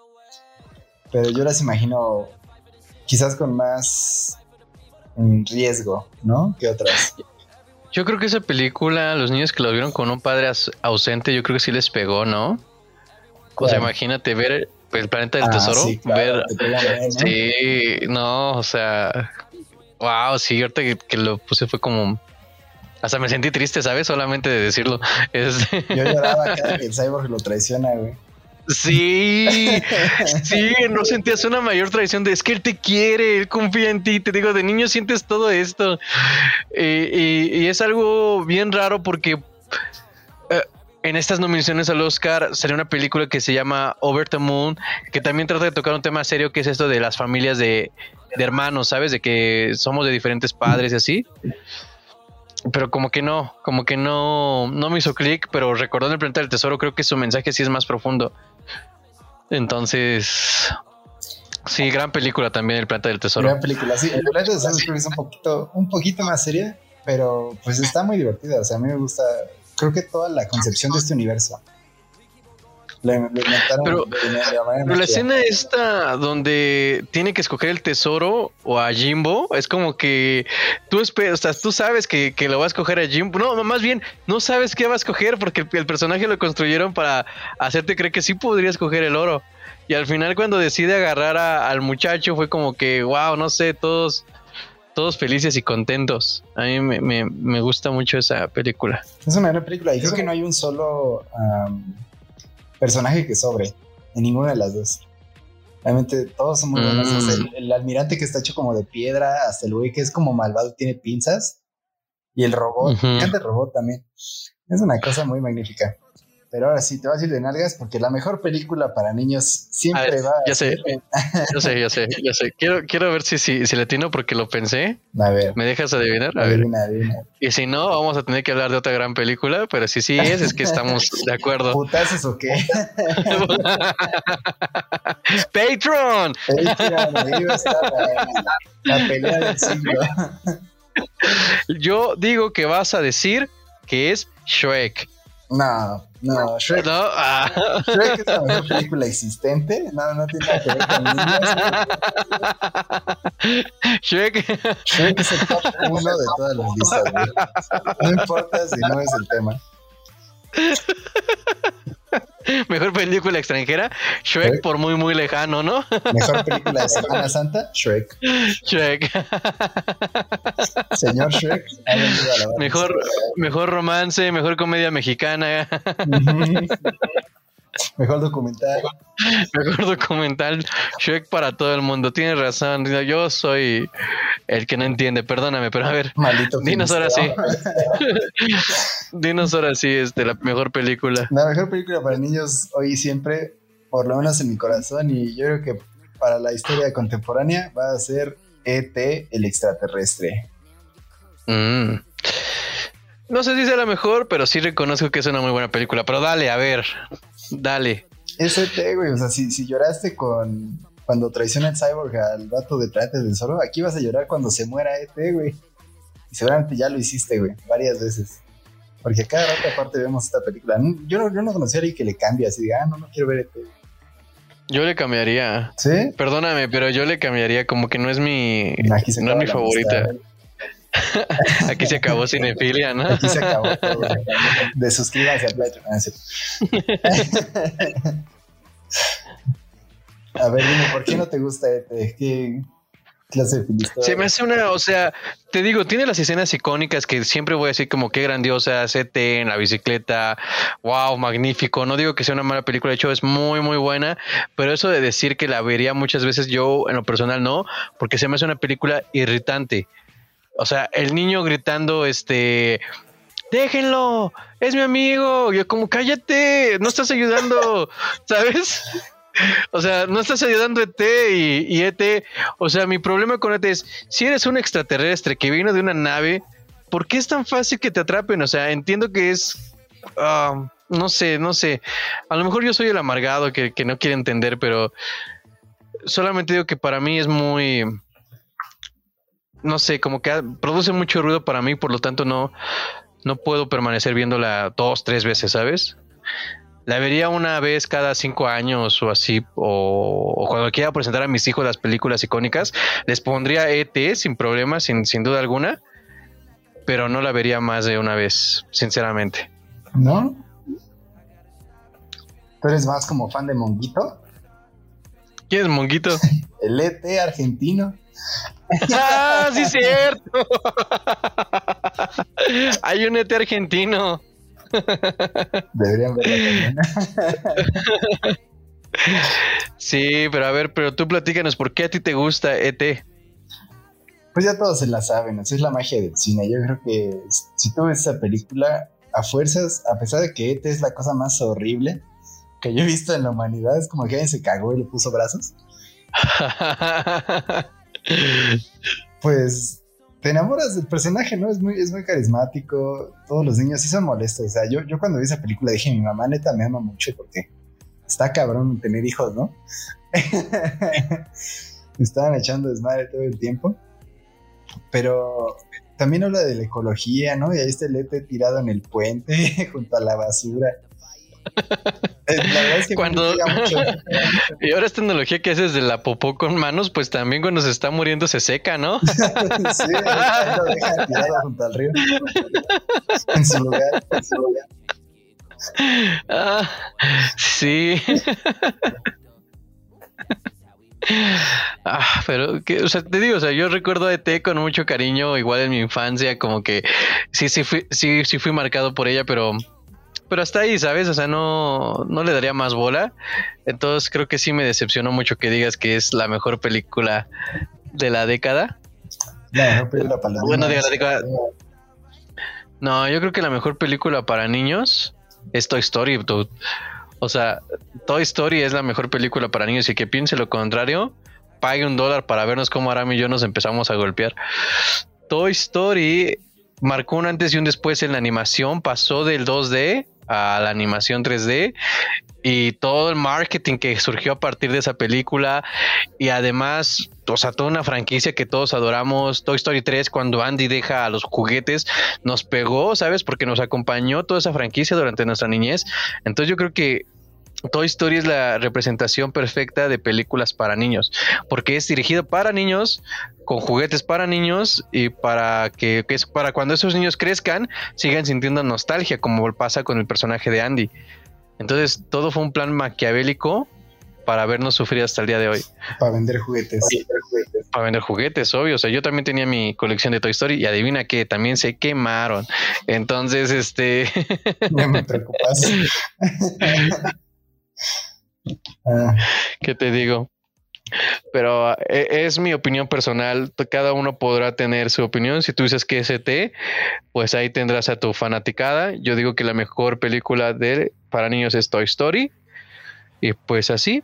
pero yo las imagino quizás con más riesgo, ¿no? Que otras. Yo creo que esa película, los niños que lo vieron con un padre ausente, yo creo que sí les pegó, ¿no? O sea, imagínate ver el planeta del ah, tesoro. Sí, ver, sí, no, o sea, wow, sí, ahorita que, lo puse fue como hasta me sentí triste, ¿sabes? Solamente de decirlo. Yo lloraba cada que el cyborg lo traiciona, güey. Sí, sí, no sentías una mayor traición de es que él te quiere, él confía en ti. Te digo, de niño sientes todo esto. y, es algo bien raro porque en estas nominaciones al Oscar salió una película que se llama Over the Moon, que también trata de tocar un tema serio que es esto de las familias de, hermanos, ¿sabes? De que somos de diferentes padres y así. Pero como que no, como que no, no me hizo clic, pero recordando el planeta del tesoro, creo que su mensaje sí es más profundo. Entonces, sí, gran película también, El planeta del tesoro. Gran película, sí. El planeta del tesoro es un poquito, un poquito más seria, pero pues está muy divertida. O sea, a mí me gusta creo que toda la concepción de este universo. pero, la escena esta donde tiene que escoger el tesoro o a Jimbo es como que tú esperas, o sea, tú sabes que, lo va a escoger a Jimbo. No, más bien, no sabes qué va a escoger porque el, personaje lo construyeron para hacerte creer que sí podría escoger el oro. Y al final, cuando decide agarrar al muchacho, fue como que, wow, no sé, todos todos felices y contentos. A mí me, gusta mucho esa película. Es una gran película y creo que no hay un solo personaje que sobre en ninguna de las dos. Realmente todos son muy buenos. Mm. El, almirante que está hecho como de piedra, hasta el güey que es como malvado, tiene pinzas. Y el robot, el robot también. Es una cosa muy magnífica. Pero ahora sí, te vas a ir de nalgas porque la mejor película para niños siempre va. Ya sé, yo sé, ya sé, ya sé. Quiero, quiero ver si, si, si le atino porque lo pensé. A ver. ¿Me dejas adivinar? A adivina, ver. Adivina. Y si no, vamos a tener que hablar de otra gran película, pero si sí es, es que estamos de acuerdo. ¿Putazos o qué? Patreon. Patreon, la pelea del siglo. Yo digo que vas a decir que es Shrek. No, No, Shrek. No, ah. Shrek es la mejor película existente. No, no tiene nada que ver con niños. Shrek. Shrek es el top uno de todas las listas. No importa si no es el tema. Mejor película extranjera, Shrek Shrek. por muy muy lejano, ¿no? Mejor película de Semana Santa, Shrek. Shrek. Señor Shrek. ha a la. Mejor, mejor romance, mejor comedia mexicana. Mejor documental. mejor documental, Shrek para todo el mundo. Tienes razón, yo soy el que no entiende, perdóname, pero a ver, Maldito. dinos ahora sí. Dinos ahora sí, este, la mejor película. La mejor película para niños hoy y siempre, por lo menos en mi corazón, y yo creo que para la historia contemporánea va a ser E.T. el extraterrestre. Mm. No sé si sea la mejor, pero sí reconozco que es una muy buena película. Pero dale, a ver, dale. Es E.T., güey. O sea, si, si lloraste con cuando traiciona el cyborg al vato de Planetas del Zorro, aquí vas a llorar cuando se muera E.T., güey. Y seguramente ya lo hiciste, güey, varias veces. Porque a cada rato aparte vemos esta película. Yo no, yo no conocía a alguien que le cambie así, diga, ah, no, no quiero ver E.T. Yo le cambiaría. ¿Sí? Perdóname, pero yo le cambiaría como que no es mi, no es mi favorita. amistad. Aquí se acabó Cinefilia, ¿no? Aquí se acabó todo. De suscríbanse al Patreon. Ah. A ver, dime, ¿por qué no te gusta ET? ¿Qué clase de filisteo? Se me hace una, o sea, te digo, tiene las escenas icónicas que siempre voy a decir como qué grandiosa, CT en la bicicleta, wow, magnífico. No digo que sea una mala película, de hecho es muy, muy buena, pero eso de decir que la vería muchas veces yo en lo personal no, porque se me hace una película irritante. O sea, el niño gritando, este, déjenlo, es mi amigo. Yo como, cállate, no estás ayudando, ¿sabes? O sea, no estás ayudando a ET y, y ET, o sea, mi problema con ET es, si eres un extraterrestre que vino de una nave, ¿por qué es tan fácil que te atrapen? O sea, entiendo que es, ah, no sé, no sé, a lo mejor yo soy el amargado que, que no quiere entender, pero solamente digo que para mí es muy, no sé, como que produce mucho ruido para mí, por lo tanto no, no puedo permanecer viéndola dos, tres veces, ¿sabes? La vería una vez cada cinco años o así, o, o cuando quiera presentar a mis hijos las películas icónicas, les pondría ET sin problema, sin, sin duda alguna, pero no la vería más de una vez, sinceramente. ¿No? ¿Tú eres más como fan de Monguito? ¿Quién es Monguito? El ET argentino. ¡Ah, sí, cierto! Hay un ET argentino. Deberían verlo también. Sí, pero a ver, pero tú platícanos, ¿por qué a ti te gusta ET? Pues ya todos se la saben, así es la magia del cine. Yo creo que si tú ves esa película, a fuerzas, a pesar de que ET es la cosa más horrible que yo he visto en la humanidad, es como que alguien se cagó y le puso brazos, pues te enamoras del personaje, ¿no? Es muy, es muy carismático, todos los niños sí son molestos. O sea, yo, yo cuando vi esa película dije, mi mamá neta me ama mucho porque está cabrón tener hijos, ¿no? Me Estaban echando desmadre todo el tiempo. Pero también habla de la ecología, ¿no? Y ahí está el ET tirado en el puente junto a la basura. Eh, La verdad es que Cuando- mucho. y ahora esta tecnología que haces de la popó con manos, pues también cuando se está muriendo se seca, ¿no? sí, lo dejan tirado junto al río. En su lugar, en su lugar. Ah, sí. Ah, pero que, o sea, te digo, o sea, yo recuerdo a ET con mucho cariño, igual en mi infancia, como que sí, sí fui, sí, sí fui marcado por ella, pero, pero hasta ahí, ¿sabes? O sea, no, no le daría más bola. Entonces creo que sí me decepcionó mucho que digas que es la mejor película de la década. La mejor película para los Bueno, diga, diga. No, yo creo que la mejor película para niños es Toy Story, dude. O sea, Toy Story es la mejor película para niños y que piense lo contrario, pague un dólar para vernos cómo Aram y yo nos empezamos a golpear. Toy Story marcó un antes y un después en la animación, pasó del 2D a la animación 3D y todo el marketing que surgió a partir de esa película y además, o sea, toda una franquicia que todos adoramos, Toy Story 3 cuando Andy deja a los juguetes nos pegó, ¿sabes? Porque nos acompañó toda esa franquicia durante nuestra niñez. Entonces yo creo que Toy Story es la representación perfecta de películas para niños, porque es dirigido para niños, con juguetes para niños y para que, es para cuando esos niños crezcan sigan sintiendo nostalgia, como pasa con el personaje de Andy. Entonces todo fue un plan maquiavélico para vernos sufrir hasta el día de hoy. Para vender juguetes. Para vender juguetes, obvio. O sea, yo también tenía mi colección de Toy Story y adivina que también se quemaron. Entonces, este. No me preocupas. Ah. ¿Qué te digo? Pero eh, es mi opinión personal. Cada uno podrá tener su opinión. Si tú dices que es ET, pues ahí tendrás a tu fanaticada. Yo digo que la mejor película de para niños es Toy Story. Y pues así,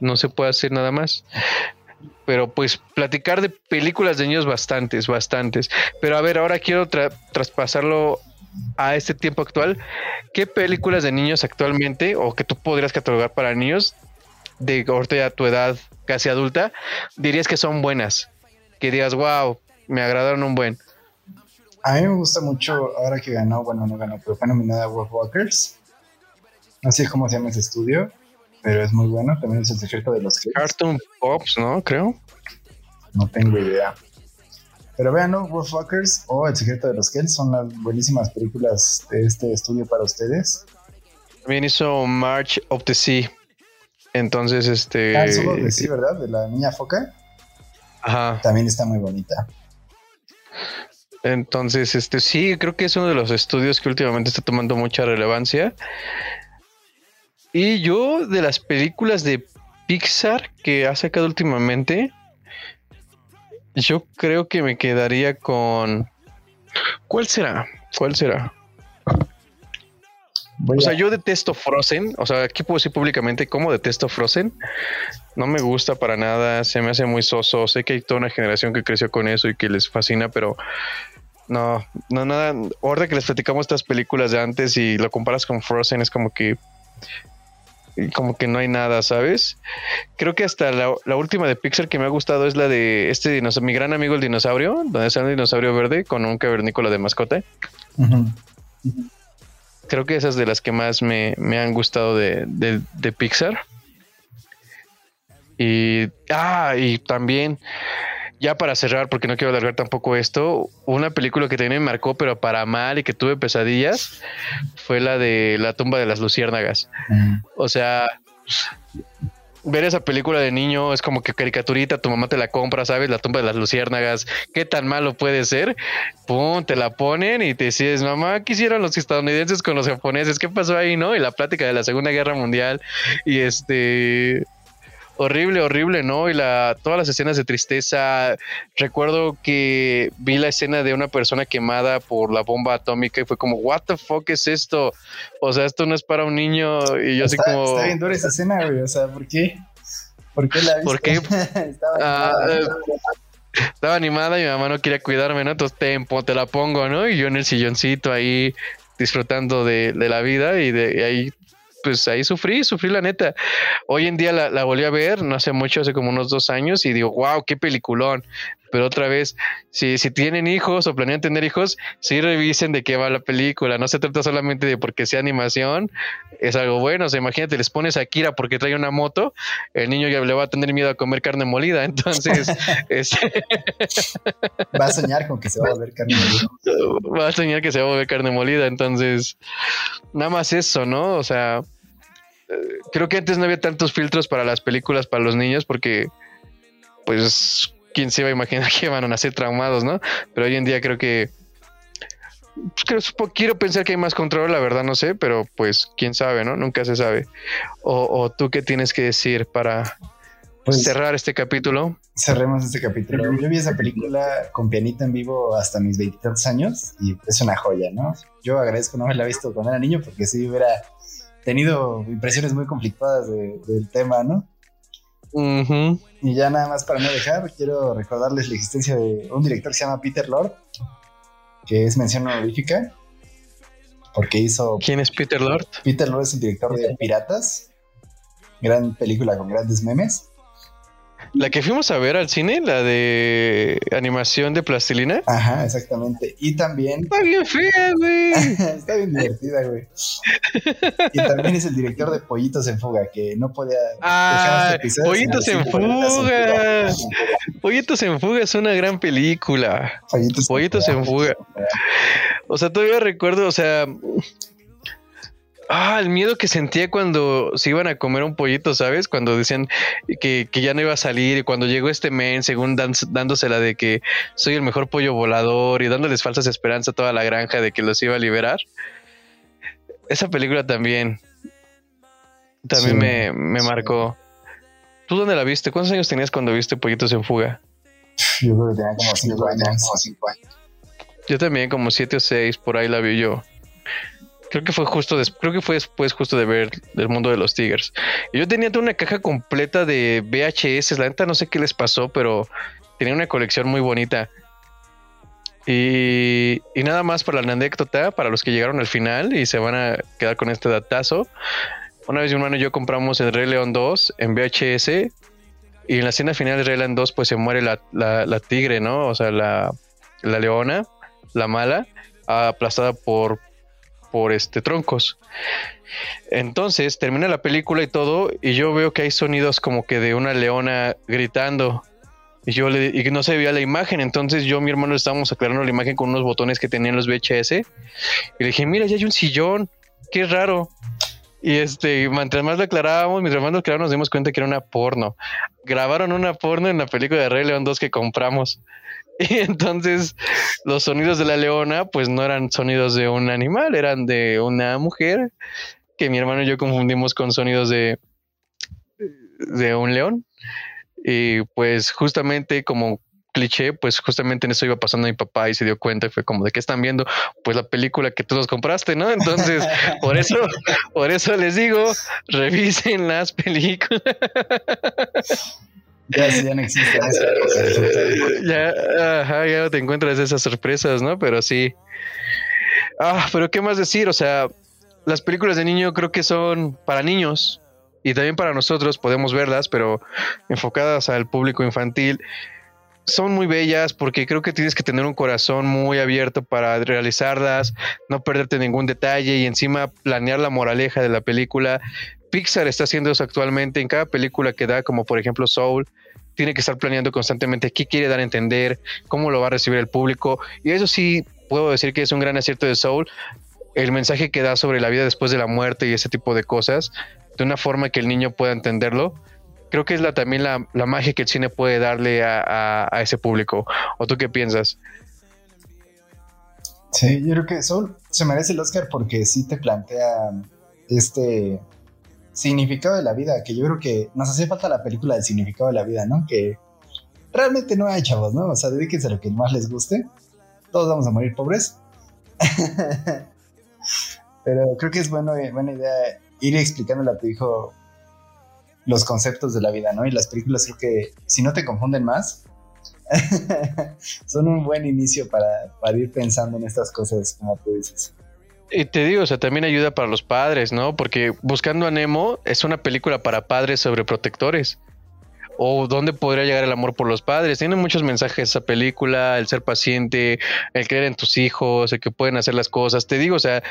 no se puede hacer nada más. Pero pues platicar de películas de niños bastantes, bastantes. Pero a ver, ahora quiero traspasarlo a este tiempo actual. ¿Qué películas de niños actualmente o que tú podrías catalogar para niños de ahorita a tu edad casi adulta, dirías que son buenas? Que digas, wow, me agradaron un buen. A mí me gusta mucho, ahora que ganó, bueno, no ganó, pero fue nominada Wolf Walkers. No sé cómo se llama ese estudio, pero es muy bueno. También es el secreto de los Cartoon Pops, ¿no? Creo. No tengo idea. Pero vean, ¿no? Wolfwalkers o El secreto de los Kells son las buenísimas películas de este estudio para ustedes. También hizo March of the Sea. Entonces, este. Ah, solo de sí, ¿verdad? De la niña foca. Ajá. También está muy bonita. Entonces, este sí, creo que es uno de los estudios que últimamente está tomando mucha relevancia. Y yo, de las películas de Pixar que ha sacado últimamente, yo creo que me quedaría con. ¿Cuál será? ¿Cuál será? o sea, yo detesto Frozen. O sea, aquí puedo decir públicamente cómo detesto Frozen. No me gusta para nada. Se me hace muy soso. Sé que hay toda una generación que creció con eso y que les fascina, pero no, no, nada. Ahora que les platicamos estas películas de antes y lo comparas con Frozen, es como que como que no hay nada, ¿sabes? Creo que hasta la, última de Pixar que me ha gustado es la de este dinosaurio, mi gran amigo el dinosaurio, donde sale un dinosaurio verde con un cavernícola de mascota. Creo que esas de las que más me, han gustado de, de, Pixar. Y, ah, y también ya para cerrar, porque no quiero alargar tampoco esto, una película que también me marcó, pero para mal y que tuve pesadillas, fue la de La tumba de las luciérnagas. O sea, ver esa película de niño es como que caricaturita, tu mamá te la compra, ¿sabes? La tumba de las luciérnagas, ¿qué tan malo puede ser? Pum, te la ponen y te dices, mamá, ¿qué hicieron los estadounidenses con los japoneses? ¿Qué pasó ahí, no? Y la plática de la Segunda Guerra Mundial y este horrible, horrible, ¿no? Y la, todas las escenas de tristeza. Recuerdo que vi la escena de una persona quemada por la bomba atómica y fue como, ¿What the fuck es esto? O sea, esto no es para un niño. Y yo así como. Está bien dura esa escena, güey. O sea, ¿por qué? ¿Por qué la viste? ¿Por qué? estaba, ah, animada. estaba animada y mi mamá no quería cuidarme, ¿no? Entonces, tempo, te la pongo, ¿no? Y yo en el silloncito ahí disfrutando de, de la vida y de y ahí pues ahí sufrí, sufrí la neta. Hoy en día la, la, volví a ver, no hace mucho, hace como unos dos años, y digo, wow, qué peliculón. Pero otra vez, si, si tienen hijos o planean tener hijos, sí revisen de qué va la película. No se trata solamente de porque sea animación, es algo bueno. O sea, imagínate, les pones a Kira porque trae una moto, el niño ya le va a tener miedo a comer carne molida. Entonces, va a soñar con que se va a volver carne molida. Va a soñar que se va a volver carne molida. Entonces, nada más eso, ¿no? O sea, creo que antes no había tantos filtros para las películas para los niños porque, pues, quién se iba a imaginar que iban a nacer traumados, ¿no? Pero hoy en día creo que, pues, quiero pensar que hay más control, la verdad no sé, pero pues, quién sabe, ¿no? Nunca se sabe. O, tú qué tienes que decir para pues, cerrar este capítulo. Cerremos este capítulo. Yo vi esa película con pianito en vivo hasta mis veintitantos años y es una joya, ¿no? Yo agradezco no haberla visto cuando era niño porque si hubiera tenido impresiones muy conflictuadas del tema, ¿no? Y ya nada más para no dejar, quiero recordarles la existencia de un director que se llama Peter Lord, que es mención honorífica. porque hizo... ¿Quién es Peter Lord? Peter Lord es el director de Piratas, gran película con grandes memes. La que fuimos a ver al cine, la de animación de plastilina. Ajá, exactamente. Y también. Está bien fea, güey. Está bien divertida, güey. Y también es el director de Pollitos en Fuga, que no podía. Ah, este Pollitos en Fuga. Pollitos en Fuga es una gran película. Pollitos, en Fuga. O sea, todavía recuerdo, o sea, Ah, el miedo que sentía cuando se iban a comer un pollito, ¿sabes? Cuando decían que, ya no iba a salir y cuando llegó este men, según dándosela de que soy el mejor pollo volador y dándoles falsas esperanzas a toda la granja de que los iba a liberar. Esa película también, también me, me marcó. ¿Tú dónde la viste? ¿Cuántos años tenías cuando viste Pollitos en Fuga? Yo creo que tenía como cinco años. Yo también, como siete o seis, por ahí la vi yo. Creo que fue justo creo que fue después justo de ver el mundo de los Tigers. yo tenía una caja completa de VHS, la neta no sé qué les pasó, pero tenía una colección muy bonita. Y, nada más para la anécdota, para los que llegaron al final y se van a quedar con este datazo. Una vez mi hermano y yo compramos el Rey León 2 en VHS y en la escena final de Rey León 2 pues se muere la, la tigre, ¿no? O sea, la, la leona, la mala, aplastada por, por este troncos. Entonces termina la película y todo, y yo veo que hay sonidos como que de una leona gritando. Y yo le y no se veía la imagen. Entonces yo y mi hermano estábamos aclarando la imagen con unos botones que tenían los VHS. Y le dije, mira, ya hay un sillón. Qué raro. Y este, mientras más lo aclarábamos, mis hermanos claro nos dimos cuenta que era una porno. Grabaron una porno en la película de Rey León 2 que compramos. Y entonces los sonidos de la leona, pues no eran sonidos de un animal, eran de una mujer que mi hermano y yo confundimos con sonidos de, de un león. Y pues justamente como cliché, pues justamente en eso iba pasando mi papá y se dio cuenta y fue como de que están viendo, pues la película que tú nos compraste, ¿no? Entonces, por eso, por eso les digo, revisen las películas. Ya, ya no existe ya, ajá, ya te encuentras esas sorpresas, ¿no? Pero sí. Ah, pero ¿qué más decir? O sea, las películas de niño creo que son para niños y también para nosotros podemos verlas, pero enfocadas al público infantil. Son muy bellas porque creo que tienes que tener un corazón muy abierto para realizarlas, no perderte ningún detalle y encima planear la moraleja de la película Pixar está haciendo eso actualmente en cada película que da, como por ejemplo Soul, tiene que estar planeando constantemente qué quiere dar a entender, cómo lo va a recibir el público. Y eso sí, puedo decir que es un gran acierto de Soul, el mensaje que da sobre la vida después de la muerte y ese tipo de cosas, de una forma que el niño pueda entenderlo. Creo que es la, también la, magia que el cine puede darle a, a ese público. ¿O tú qué piensas? Sí, yo creo que Soul se merece el Oscar porque sí te plantea este significado de la vida, que yo creo que nos hace falta la película del significado de la vida, ¿no? Que realmente no hay chavos, ¿no? O sea, dedíquense a lo que más les guste. Todos vamos a morir pobres. Pero creo que es bueno, buena idea ir explicándole a tu hijo los conceptos de la vida, ¿no? Y las películas creo que si no te confunden más, son un buen inicio para, para ir pensando en estas cosas, como tú dices. Y te digo, o sea, también ayuda para los padres, ¿no? Porque Buscando a Nemo es una película para padres sobre protectores. O dónde podría llegar el amor por los padres. Tiene muchos mensajes esa película, el ser paciente, el creer en tus hijos, el que pueden hacer las cosas. Te digo, o sea,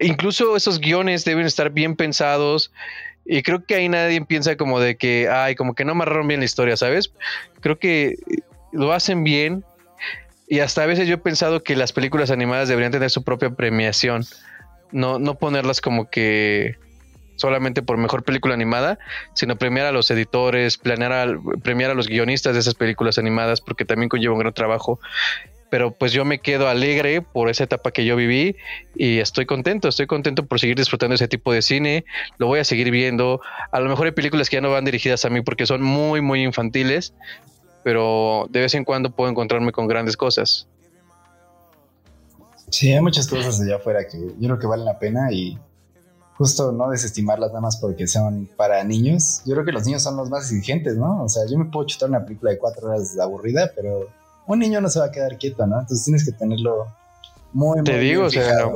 incluso esos guiones deben estar bien pensados. Y creo que ahí nadie piensa como de que, ay, como que no amarraron bien la historia, ¿sabes? Creo que lo hacen bien y hasta a veces yo he pensado que las películas animadas deberían tener su propia premiación. No, no ponerlas como que solamente por mejor película animada, sino premiar a los editores, planear premiar a los guionistas de esas películas animadas, porque también conlleva un gran trabajo. Pero pues yo me quedo alegre por esa etapa que yo viví y estoy contento, estoy contento por seguir disfrutando ese tipo de cine, lo voy a seguir viendo. A lo mejor hay películas que ya no van dirigidas a mí porque son muy, muy infantiles, pero de vez en cuando puedo encontrarme con grandes cosas. Sí, hay muchas cosas allá afuera que yo creo que valen la pena y justo no desestimarlas nada más porque son para niños. Yo creo que los niños son los más exigentes, ¿no? O sea, yo me puedo chutar una película de cuatro horas aburrida, pero un niño no se va a quedar quieto, ¿no? Entonces tienes que tenerlo muy, muy Te digo, o sea,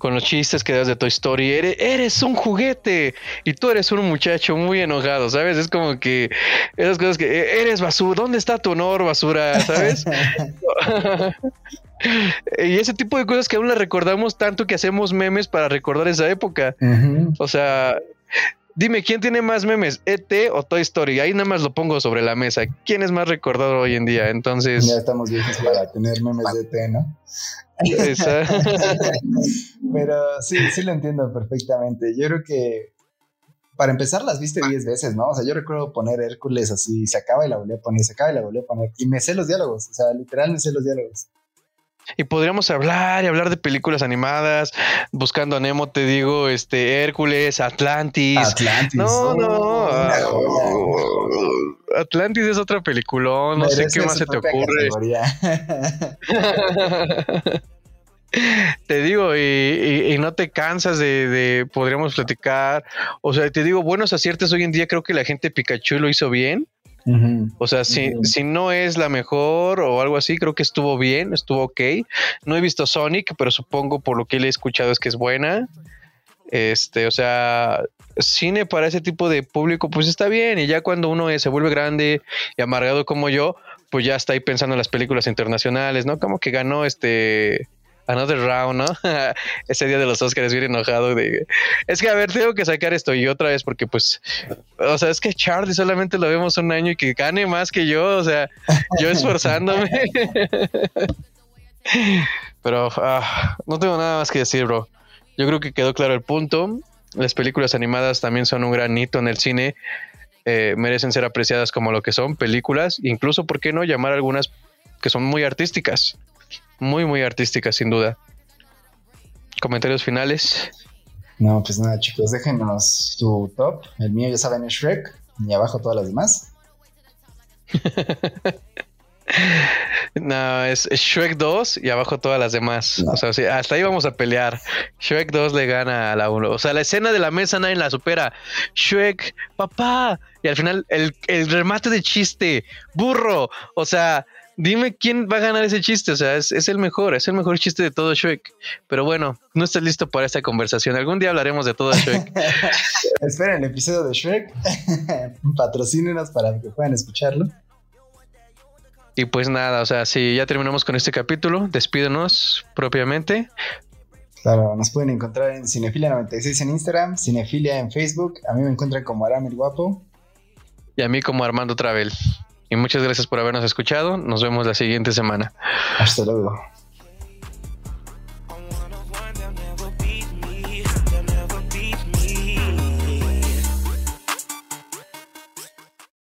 con los chistes que das de Toy Story. Eres, eres, un juguete y tú eres un muchacho muy enojado, ¿sabes? Es como que esas cosas que e, eres basura. ¿Dónde está tu honor, basura? ¿Sabes? y ese tipo de cosas que aún las recordamos tanto que hacemos memes para recordar esa época. O sea, Dime, ¿quién tiene más memes? ¿ET o Toy Story? Ahí nada más lo pongo sobre la mesa. ¿Quién es más recordado hoy en día? Entonces. Ya estamos viejos para tener memes de ET, ¿no? Pero sí, sí lo entiendo perfectamente. Yo creo que para empezar las viste 10 veces, ¿no? O sea, yo recuerdo poner Hércules así, se acaba y la volví a poner, se acaba y la volví a poner. Y me sé los diálogos, o sea, literal me sé los diálogos. Y podríamos hablar y hablar de películas animadas, buscando a Nemo, te digo, este Hércules, Atlantis. Atlantis. No, no. Atlantis es otra película, no sé qué más se te ocurre. te digo, y, no te cansas de, de, podríamos platicar. O sea, te digo, buenos aciertos hoy en día creo que la gente Pikachu lo hizo bien. O sea, si, si no es la mejor o algo así, creo que estuvo bien, estuvo ok. No he visto Sonic, pero supongo por lo que le he escuchado es que es buena. Este, o sea, cine para ese tipo de público, pues está bien. Y ya cuando uno se vuelve grande y amargado como yo, pues ya está ahí pensando en las películas internacionales, ¿no? Como que ganó este Another Round, ¿no? Ese día de los Oscars bien enojado de... Es que, a ver, tengo que sacar esto y otra vez porque pues... O sea, es que Charlie solamente lo vemos un año y que gane más que yo, o sea, yo esforzándome. Pero ah, no tengo nada más que decir, bro. Yo creo que quedó claro el punto. Las películas animadas también son un gran hito en el cine. Eh, merecen ser apreciadas como lo que son, películas. Incluso, ¿por qué no llamar algunas que son muy artísticas? Muy, muy artística, sin duda. ¿Comentarios finales? No, pues nada, chicos, déjenos su top. El mío ya saben es Shrek y abajo todas las demás. no, es Shrek 2 y abajo todas las demás. O sea, hasta ahí vamos a pelear. Shrek 2 le gana a la 1. O sea, la escena de la mesa nadie la supera. Shrek, papá. Y al final el, el remate de chiste, burro. O sea, dime quién va a ganar ese chiste. O sea, es, el mejor, es el mejor chiste de todo Shrek. Pero bueno, no estás listo para esta conversación. Algún día hablaremos de todo Shrek. Esperen el episodio de Shrek. Patrocínenos para que puedan escucharlo. Y pues nada, o sea, si ya terminamos con este capítulo, despídenos propiamente. Claro, nos pueden encontrar en Cinefilia96 en Instagram, Cinefilia en Facebook. A mí me encuentran como Aram el Guapo. Y a mí como Armando Travel. Y muchas gracias por habernos escuchado. Nos vemos la siguiente semana. Hasta luego.